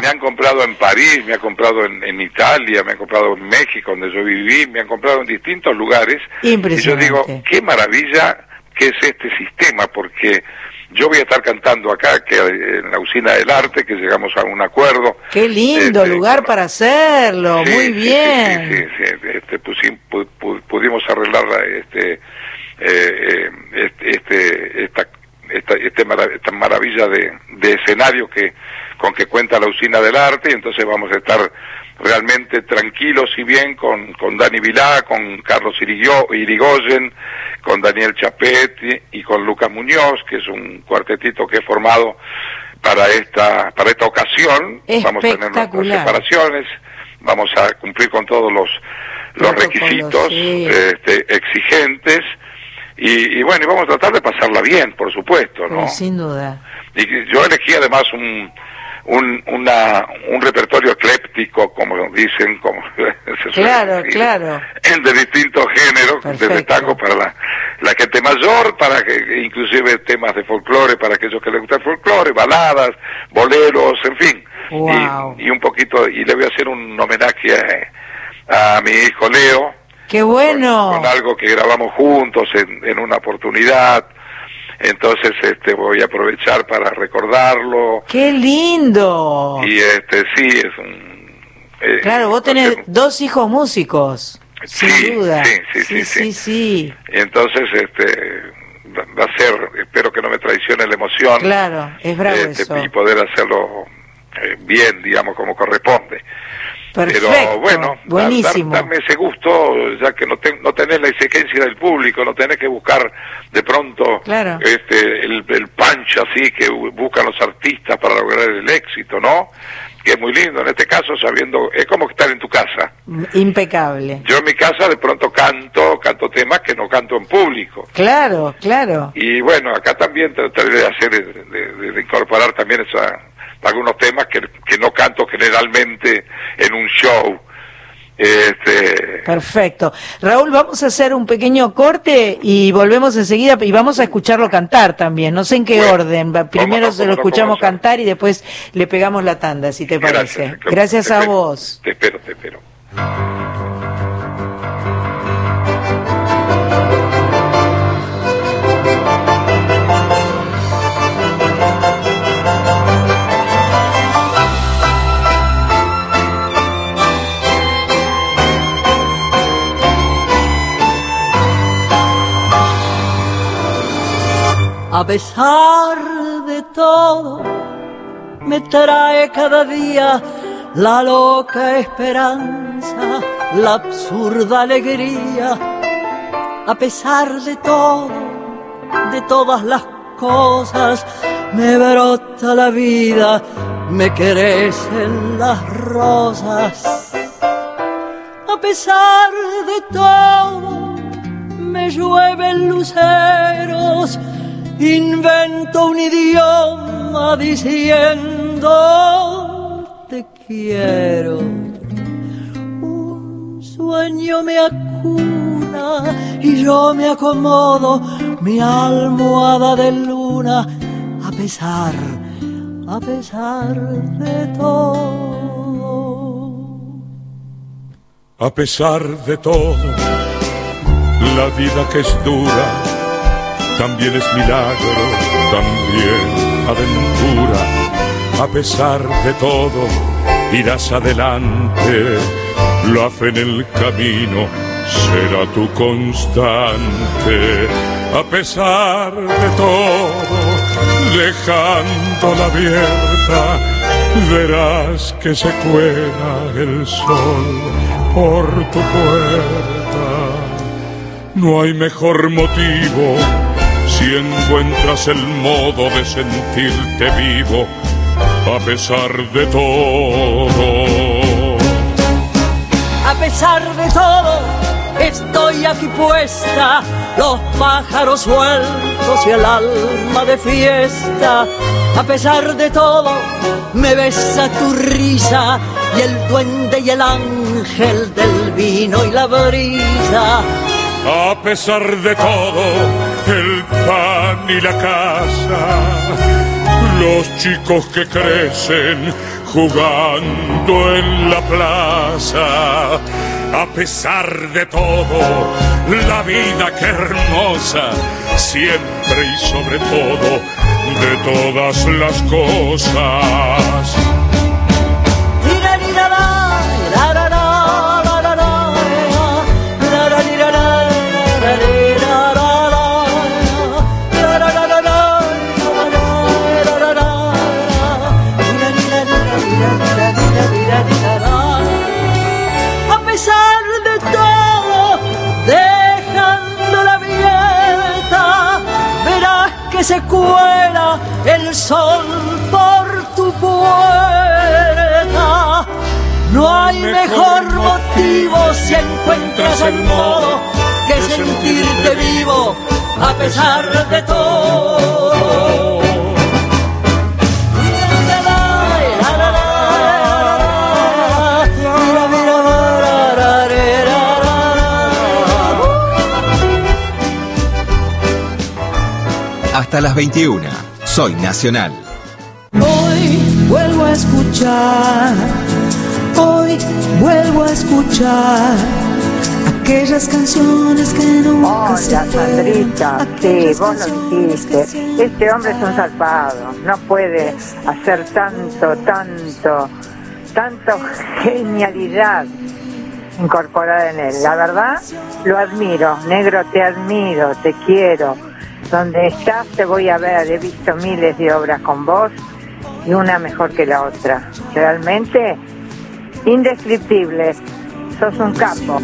me han comprado en París, me han comprado en, en Italia, me han comprado en México, donde yo viví, me han comprado en distintos lugares. Impresionante. Y yo digo, qué maravilla que es este sistema, porque yo voy a estar cantando acá, que eh, en la usina del arte, que llegamos a un acuerdo. Qué lindo Este, lugar para hacerlo, Sí, muy sí, bien. Sí, sí, sí, este, pusim- pu- pu- pudimos arreglar la- este, eh, eh, este, este, esta, esta, este mara- esta maravilla de, de escenario que con que cuenta la usina del arte y entonces vamos a estar realmente tranquilos y bien con, con Dani Vilá, con Carlos Irigo- Irigoyen, con Daniel Chapetti y con Lucas Muñoz, que es un cuartetito que he formado para esta, para esta ocasión. Vamos a tener nuestras separaciones, vamos a cumplir con todos los, los requisitos sí. este, exigentes y, y bueno, y vamos a tratar de pasarla bien, por supuesto, ¿no? Pero sin duda. Y yo elegí además un, un, una, un repertorio ecléptico, como dicen, como se suele Claro, decir, claro. de distintos géneros, desde tango para la, la gente mayor, para que inclusive temas de folclore, para aquellos que les gusta el folclore, baladas, boleros, en fin. Wow. Y, y un poquito, y le voy a hacer un homenaje a, a mi hijo Leo, Qué bueno. con algo que grabamos juntos en, en una oportunidad. Entonces este voy a aprovechar para recordarlo Qué lindo. y este sí es un eh, Claro, vos tenés dos hijos músicos. Sin Sí, duda. sí, sí, sí, sí, sí. sí. entonces este va va a ser espero que no me traicione la emoción Claro, es bravo este, eso. y poder hacerlo eh, bien digamos como corresponde Perfecto. pero bueno buenísimo. dar- darme ese gusto ya que no, ten- no tenés la exigencia del público no tenés que buscar de pronto Claro. este el, el punch así que bu- buscan los artistas para lograr el éxito no que es muy lindo en este caso sabiendo es como estar en tu casa Impecable. yo en mi casa de pronto canto canto temas que no canto en público Claro, claro. y bueno acá también trataré de hacer de, de- de incorporar también esa algunos temas que, que no canto generalmente en un show este Perfecto. Raúl, vamos a hacer un pequeño corte y volvemos enseguida y vamos a escucharlo cantar también. No sé en qué orden. Primero se lo escuchamos cantar y después le pegamos la tanda, si te parece. Gracias, Gracias te a espero, vos. te espero te espero A pesar de todo, me trae cada día la loca esperanza, la absurda alegría. A pesar de todo, de todas las cosas, me brota la vida, me crecen las rosas. A pesar de todo, me llueven luceros, invento un idioma diciendo te quiero. Un sueño me acuna y yo me acomodo mi almohada de luna a pesar, a pesar de todo. A pesar de todo, la vida que es dura también es milagro, también aventura. A pesar de todo, irás adelante, la fe en el camino será tu constante, a pesar de todo, dejándola abierta, verás que se cuela el sol por tu puerta. No hay mejor motivo si encuentras el modo de sentirte vivo a pesar de todo. A pesar de todo, estoy aquí puesta, los pájaros sueltos y el alma de fiesta. A pesar de todo, me besa tu risa y el duende y el ángel del vino y la brisa. A pesar de todo, el pan y la casa, los chicos que crecen jugando en la plaza. A pesar de todo, la vida que hermosa, siempre y sobre todo, de todas las cosas. Se cuela el sol por tu puerta. No hay mejor motivo si encuentras el modo que sentirte vivo a pesar de todo. Hasta las 21. Soy Nacional. Hoy vuelvo a escuchar, hoy vuelvo a escuchar aquellas canciones que nunca se Hola, Sandrita. Sí, vos lo dijiste. Este hombre es un salvado. No puede hacer tanto, tanto, tanto genialidad incorporada en él. La verdad, lo admiro. Negro, te admiro, te quiero. Donde estás te voy a ver. He visto miles de obras con vos y una mejor que la otra. Realmente indescriptible. Sos un capo.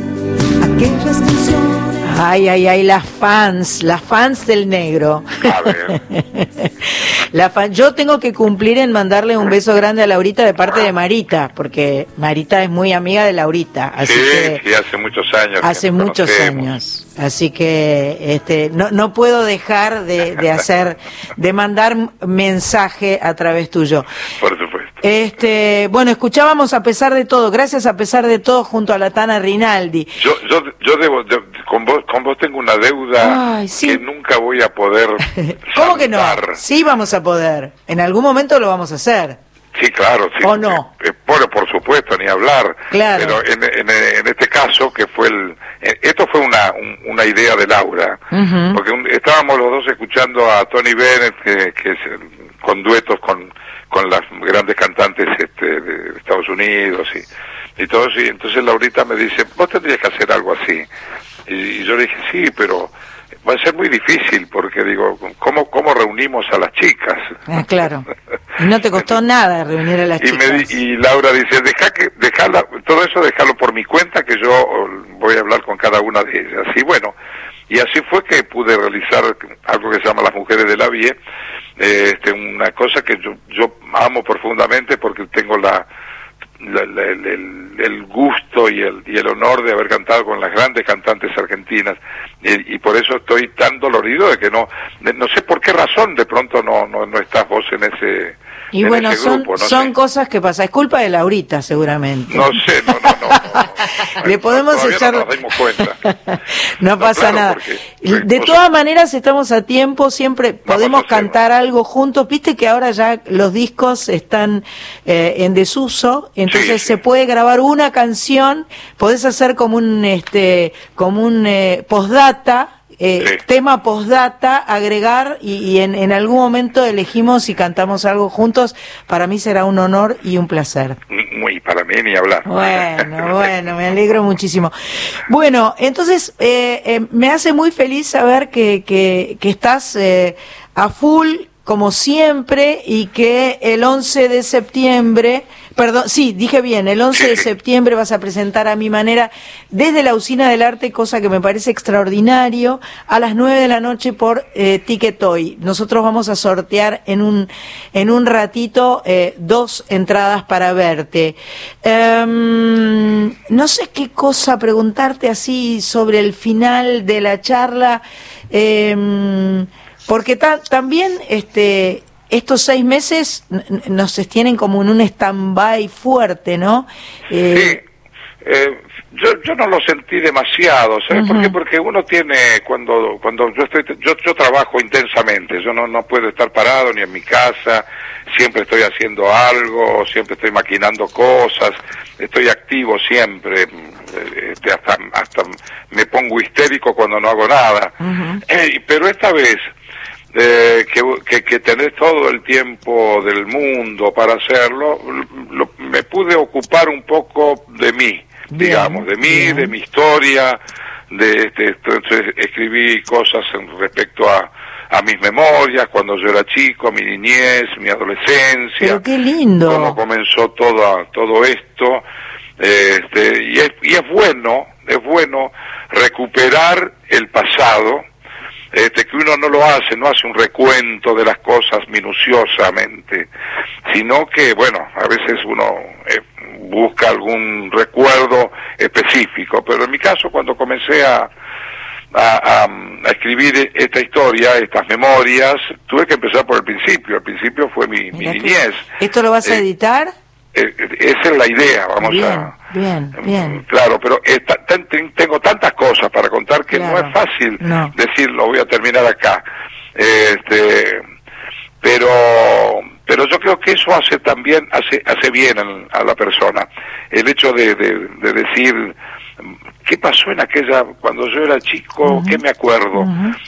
Ay, ay, ay, las fans, las fans del negro. La fan- yo tengo que cumplir en mandarle un beso grande a Laurita de parte de Marita, porque Marita es muy amiga de Laurita, así sí, que sí, hace muchos años. hace muchos conocemos. años. Así que este no, no puedo dejar de, de hacer, de mandar mensaje a través tuyo. Por supuesto. Este, bueno, escuchábamos a pesar de todo, gracias a pesar de todo junto a la Tana Rinaldi. Yo, yo, yo debo, con vos, con vos tengo una deuda Ay, sí. que nunca voy a poder. ¿Cómo que no? Sí vamos a poder. En algún momento lo vamos a hacer. Sí, claro, sí. ¿O no? Eh, bueno, por supuesto, ni hablar. Claro. Pero en, en, en este caso, que fue el. eh, Esto fue una, un- una idea de Laura. Porque un- estábamos los dos escuchando a Tony Bennett, que, que es, eh, con duetos con, con las grandes cantantes este, de Estados Unidos y, y todo eso. Y entonces Laurita me dice, vos tendrías que hacer algo así. Y, y yo le dije, sí, pero va a ser muy difícil porque digo, ¿cómo, cómo reunimos a las chicas? Ah, claro. Y no te costó nada reunir a las Y, me chicas. di- y Laura dice, deja que, dejala, todo eso déjalo por mi cuenta que yo voy a hablar con cada una de ellas. Y bueno, y así fue que pude realizar algo que se llama Las Mujeres de la Vie, este, una cosa que yo, yo amo profundamente porque tengo la, la- el, el- el gusto y el, y el honor de haber cantado con las grandes cantantes argentinas. Y, y por eso estoy tan dolorido de que no no sé por qué razón de pronto no no, no estás vos en ese Y en bueno, ese son, no son sé. cosas que pasan. Es culpa de Laurita, seguramente. No sé, no, no, no. Le podemos Todavía echar... No nos dimos cuenta. No pasa claro, nada. porque- De todas maneras, estamos a tiempo, siempre podemos cantar algo juntos. Viste que ahora ya los discos están eh, en desuso, entonces se puede grabar una canción, podés hacer como un, este, como un eh, postdata. Eh, tema postdata, agregar y, y en, en algún momento elegimos y cantamos algo juntos, para mí será un honor y un placer. Muy para mí ni hablar. Bueno, bueno, me alegro muchísimo. Bueno, entonces eh, eh, me hace muy feliz saber que, que, que estás eh, a full como siempre y que el 11 de septiembre, perdón, sí, dije bien, el 11 de septiembre vas a presentar a mi manera desde la Usina del Arte, cosa que me parece extraordinario, a las 9 de la noche por eh, Ticketoy. Nosotros vamos a sortear en un, en un ratito eh, dos entradas para verte. Em, no sé qué cosa preguntarte así sobre el final de la charla. em, porque ta- también este, estos seis meses nos tienen como en un stand-by fuerte, ¿no? Eh, Eh, yo, yo no lo sentí demasiado, ¿sabes por Ujú. qué? Porque uno tiene, cuando, cuando yo estoy, yo, yo trabajo intensamente, yo no, no puedo estar parado ni en mi casa, siempre estoy haciendo algo, siempre estoy maquinando cosas, estoy activo siempre, eh, este, hasta, hasta me pongo histérico cuando no hago nada. Eh, pero esta vez, eh, que, que, que tenés todo el tiempo del mundo para hacerlo, lo- me pude ocupar un poco de mí, digamos, de mí, de mi historia, de este, entonces escribí cosas en respecto a, a mis memorias, cuando yo era chico, mi niñez, mi adolescencia, pero qué lindo. cómo comenzó todo, todo esto, este, y, es, y es bueno, es bueno recuperar el pasado, este, que uno no lo hace, no hace un recuento de las cosas minuciosamente, sino que, bueno, a veces uno eh, busca algún recuerdo específico, pero en mi caso cuando comencé a, a, a- a escribir esta historia, estas memorias, tuve que empezar por el principio, el principio fue mi, niñez, ¿Esto lo vas a Eh, editar? Eh, esa es la idea, vamos bien, a... bien, bien. Claro, pero eh, ta- ten- ten- tengo tantas cosas para contar que no es fácil No. decir lo voy a terminar acá. Este, pero pero yo creo que eso hace también hace hace bien a la persona el hecho de, de- de decir qué pasó en aquella cuando yo era chico qué me acuerdo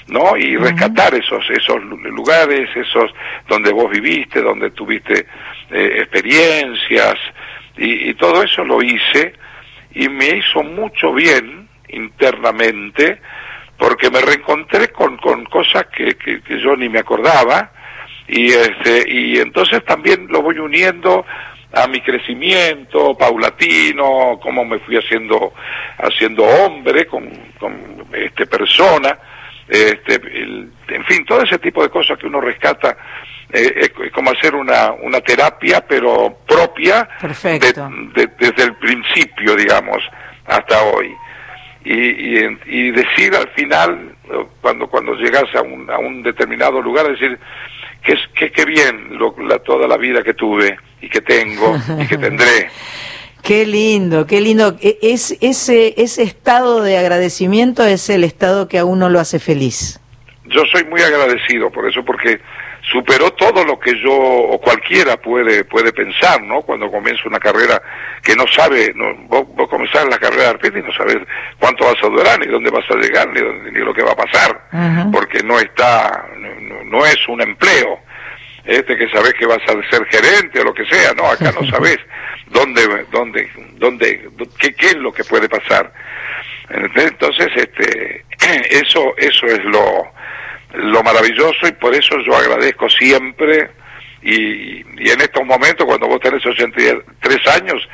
no y rescatar esos esos lu- lugares esos donde vos viviste donde tuviste eh, experiencias. Y, y todo eso lo hice y me hizo mucho bien internamente porque me reencontré con, con cosas que, que, que yo ni me acordaba. Y este y entonces también lo voy uniendo a mi crecimiento paulatino cómo me fui haciendo haciendo hombre con, con este persona este el- en fin todo ese tipo de cosas que uno rescata eh, es como hacer una una terapia pero propia de- de- desde el principio digamos hasta hoy. Y, y, y decir al final cuando cuando llegas a un, a un determinado lugar decir que es que, que bien lo- la, toda la vida que tuve y que tengo y que tendré Qué lindo, qué lindo. E- Es, ese, ese estado de agradecimiento es el estado que a uno lo hace feliz. yo soy muy agradecido por eso porque superó todo lo que yo o cualquiera puede puede pensar no cuando comienza una carrera que no sabe no, vos, vos comenzás la carrera de artista y no sabes cuánto vas a durar ni dónde vas a llegar ni, dónde- ni lo que va a pasar porque no está no, no- no es un empleo. Este que sabes que vas a ser gerente o lo que sea no acá no sabes dónde dónde dónde qué, qué es lo que puede pasar. Entonces este eso eso es lo lo maravilloso y por eso yo agradezco siempre y, en estos momentos cuando vos tenés 83 años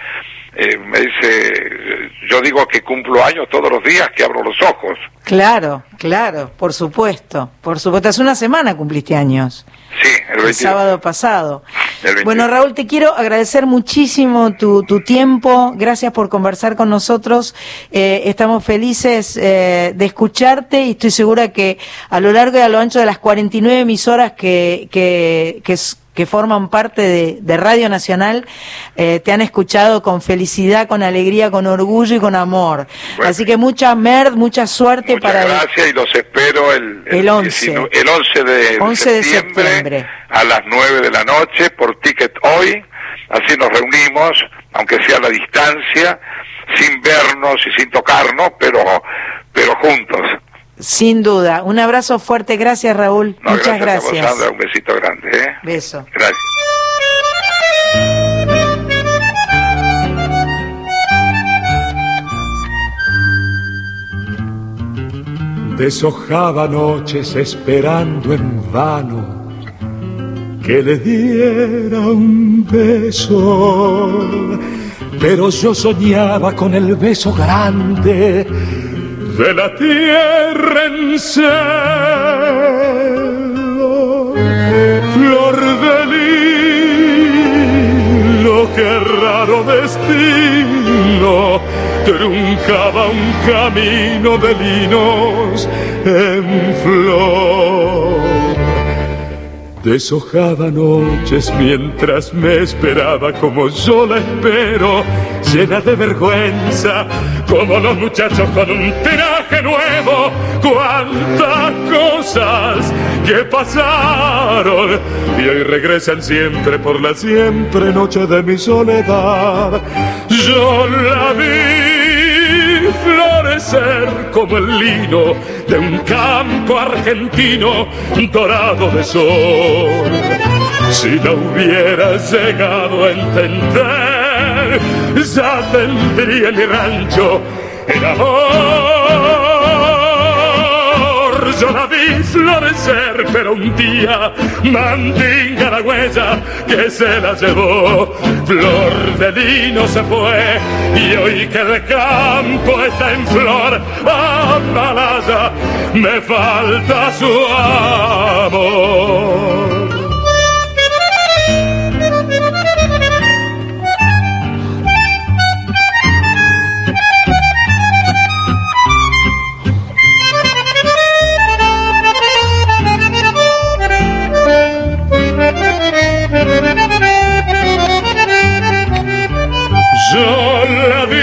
eh, me dice yo digo que cumplo años todos los días que abro los ojos Claro, claro, por supuesto, por supuesto. Hace una semana cumpliste años, sí el el 22 sábado pasado. el 22. Bueno, Raúl, te quiero agradecer muchísimo tu, tu tiempo. Gracias por conversar con nosotros. Eh, estamos felices eh, de escucharte y estoy segura que a lo largo y a lo ancho de las 49 emisoras que, que, que, que forman parte de, de Radio Nacional eh, te han escuchado con felicidad, con alegría, con orgullo y con amor. Así que mucha merd, mucha suerte para el- gracias y los espero el, El 11. 19 el 11 de, 11 de septiembre, septiembre. a las 9 de la noche por Ticket Hoy. Así nos reunimos, aunque sea a la distancia, sin vernos y sin tocarnos, pero, pero juntos. Sin duda. Un abrazo fuerte. Gracias, Raúl. Muchas gracias. un besito grande. ¿eh? Beso. Gracias. Deshojaba noches esperando en vano que le diera un beso. Pero yo soñaba con el beso grande de la tierra en cielo, flor de lilo, qué raro destino, truncaba un camino de linos en flor. Deshojaba noches mientras me esperaba como yo la espero, llena de vergüenza, como los muchachos con un traje nuevo. Cuántas cosas que pasaron y hoy regresan siempre por la siempre noche de mi soledad. Yo la vi florecer como el lino de un campo argentino dorado de sol. Si la hubiera llegado a entender, ya tendría en mi rancho el amor. Yo la vi florecer, pero un día mandinga la huella que se la llevó. Flor de lino se fue y hoy que el campo está en flor, Amalaya, me falta su amor. Yo la vi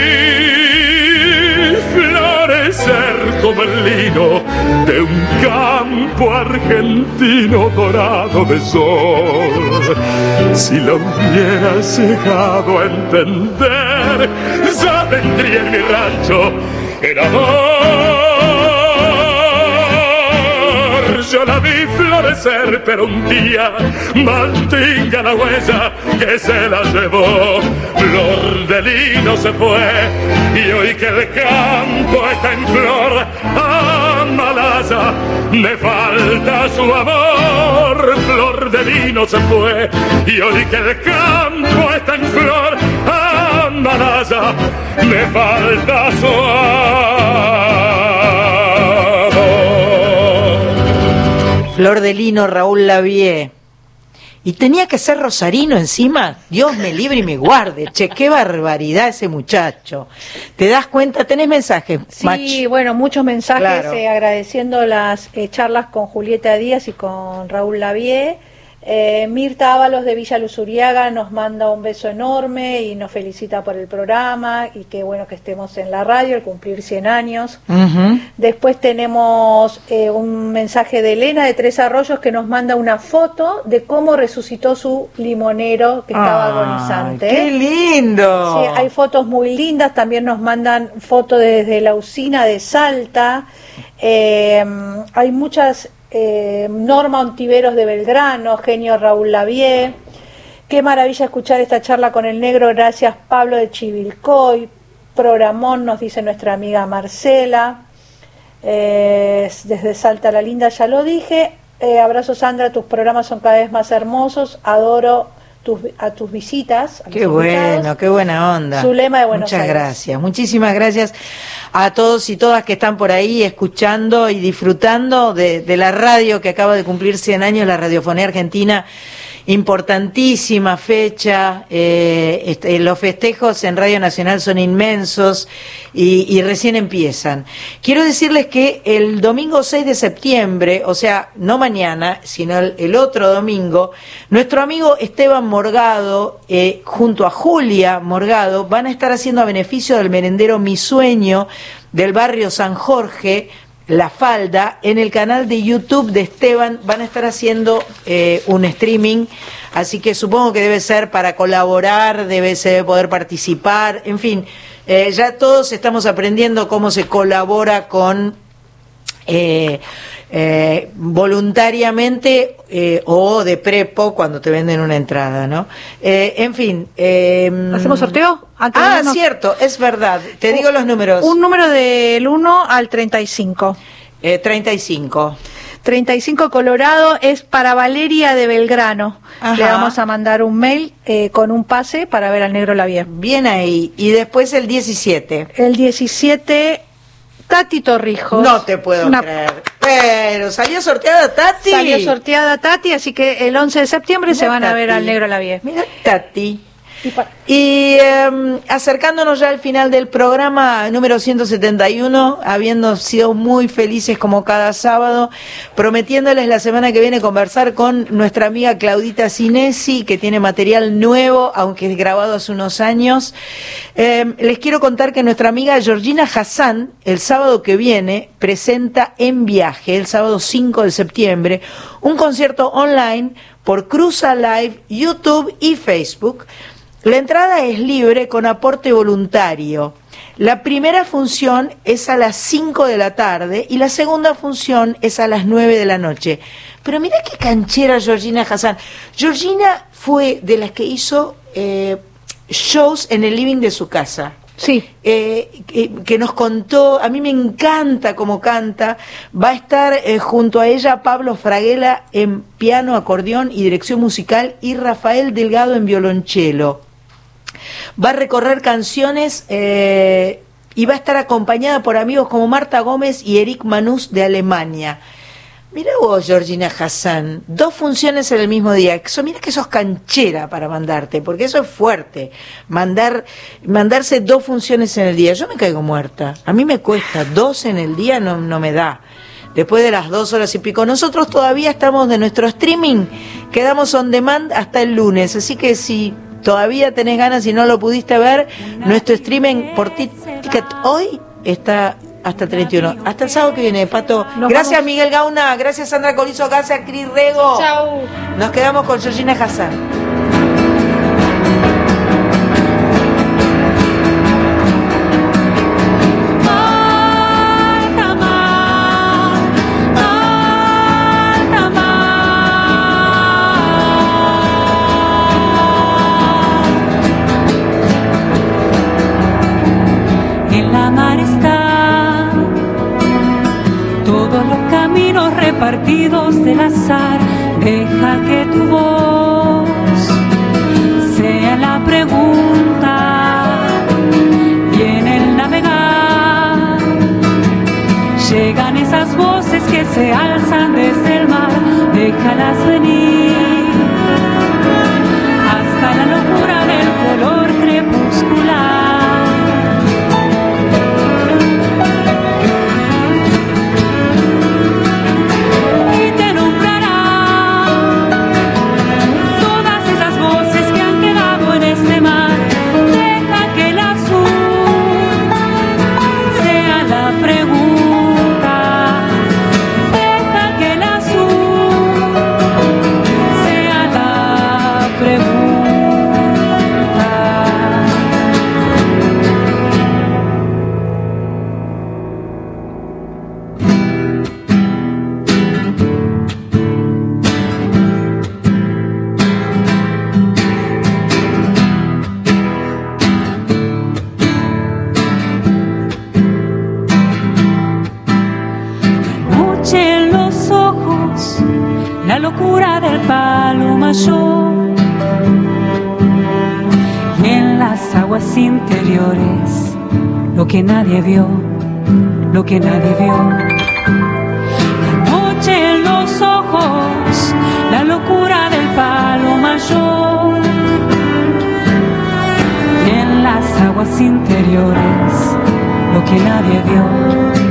florecer como el lino de un campo argentino dorado de sol. Si la hubiera llegado a entender, ya tendría en mi rancho amor. Yo la vi florecer, pero un día mantinga la huella que se la llevó. Flor de lino se fue y hoy que el campo está en flor, Amalaya, me falta su amor. Flor de lino se fue y hoy que el campo está en flor, Amalaya, me falta su amor. Flor de Lino, Raúl Lavie. Y tenía que ser rosarino encima. Dios me libre y me guarde. Che, qué barbaridad ese muchacho. ¿Te das cuenta? ¿Tenés mensajes? Mach? Sí, bueno, muchos mensajes Claro. eh, agradeciendo las eh, charlas con Julieta Díaz y con Raúl Lavie. Eh, Mirta Ábalos de Villa Luzuriaga nos manda un beso enorme y nos felicita por el programa y qué bueno que estemos en la radio al cumplir 100 años. Después tenemos eh, un mensaje de Elena de Tres Arroyos que nos manda una foto de cómo resucitó su limonero que estaba agonizante. ¡Qué lindo! Sí, hay fotos muy lindas, también nos mandan fotos desde la usina de Salta. Eh, hay muchas, eh, Norma Ontiveros de Belgrano, genio Raúl Lavie. Qué maravilla escuchar esta charla con el negro, gracias Pablo de Chivilcoy. Programón, nos dice nuestra amiga Marcela. Eh, desde Salta la Linda, ya lo dije. Eh, abrazo Sandra, tus programas son cada vez más hermosos. Adoro tus, a tus visitas. a Qué bueno, qué buena onda. Zulema de Buenos Muchas Aires. gracias. Muchísimas gracias a todos y todas que están por ahí escuchando y disfrutando de, de la radio que acaba de cumplir 100 años, la Radiofonía Argentina. Importantísima fecha, eh, este, los festejos en Radio Nacional son inmensos y, recién empiezan. Quiero decirles que el domingo 6 de septiembre, o sea, no mañana, sino el, el otro domingo, nuestro amigo Esteban Morgado, eh, junto a Julia Morgado, van a estar haciendo a beneficio del merendero Mi Sueño del barrio San Jorge, La Falda, en el canal de YouTube de Esteban, van a estar haciendo eh, un streaming, así que supongo que debe ser para colaborar, debe ser poder participar, en fin, eh, ya todos estamos aprendiendo cómo se colabora con eh, eh, voluntariamente eh, o de prepo cuando te venden una entrada, ¿no? Eh, en fin. eh, ¿Hacemos sorteo? Antes Ah, irnos. cierto, es verdad. Te digo los números. Un número del 1 al 35. Eh, 35. 35 Colorado es para Valeria de Belgrano. Ajá. Le vamos a mandar un mail eh, con un pase para ver al negro Lavie. Bien ahí. Y después el 17. El 17, Tati Torrijos. No te puedo Una- creer. Pero salió sorteada Tati. Salió sorteada Tati, así que el 11 de septiembre se van a ver al negro Lavie. Mira, Tati. Y em, acercándonos ya al final del programa número 171, habiendo sido muy felices como cada sábado, prometiéndoles la semana que viene conversar con nuestra amiga Claudita Cinesi, que tiene material nuevo, aunque es grabado hace unos años. Em, les quiero contar que nuestra amiga Georgina Hassan, el sábado que viene, presenta en viaje, el sábado 5 de septiembre, un concierto online por Cruza Live, YouTube y Facebook. La entrada es libre con aporte voluntario. La primera función es a las 5 de la tarde y la segunda función es a las 9 de la noche. Pero mira qué canchera Georgina Hassan. Georgina fue de las que hizo eh, shows en el living de su casa. Sí. Eh, que, que nos contó, a mí me encanta cómo canta, va a estar eh, junto a ella Pablo Fraguela en piano, acordeón y dirección musical y Rafael Delgado en violonchelo. Va a recorrer canciones eh, y va a estar acompañada por amigos como Marta Gómez y Eric Manús de Alemania. Mira vos, Georgina Hassan, dos funciones en el mismo día. Eso, mira que sos canchera para mandarte, porque eso es fuerte. Mandar, mandarse dos funciones en el día. Yo me caigo muerta. A mí me cuesta. Dos en el día no, no me da. Después de las dos horas y pico. Nosotros todavía estamos de nuestro streaming. Quedamos on demand hasta el lunes. Así que si todavía tenés ganas y no lo pudiste ver, nuestro streaming por Ti- Ticket hoy está hasta el 31. Hasta el sábado que viene, Pato. Nos gracias vamos. Miguel Gauna, gracias Sandra Corizo, gracias Cris Rego. Chau. Nos quedamos con Georgina Hassan. Deja que tu voz sea la pregunta. Y en el navegar llegan esas voces que se alzan desde el mar, déjalas venir palo mayor. Y en las aguas interiores, lo que nadie vio, lo que nadie vio. La noche en los ojos, la locura del palo mayor. Y en las aguas interiores, lo que nadie vio.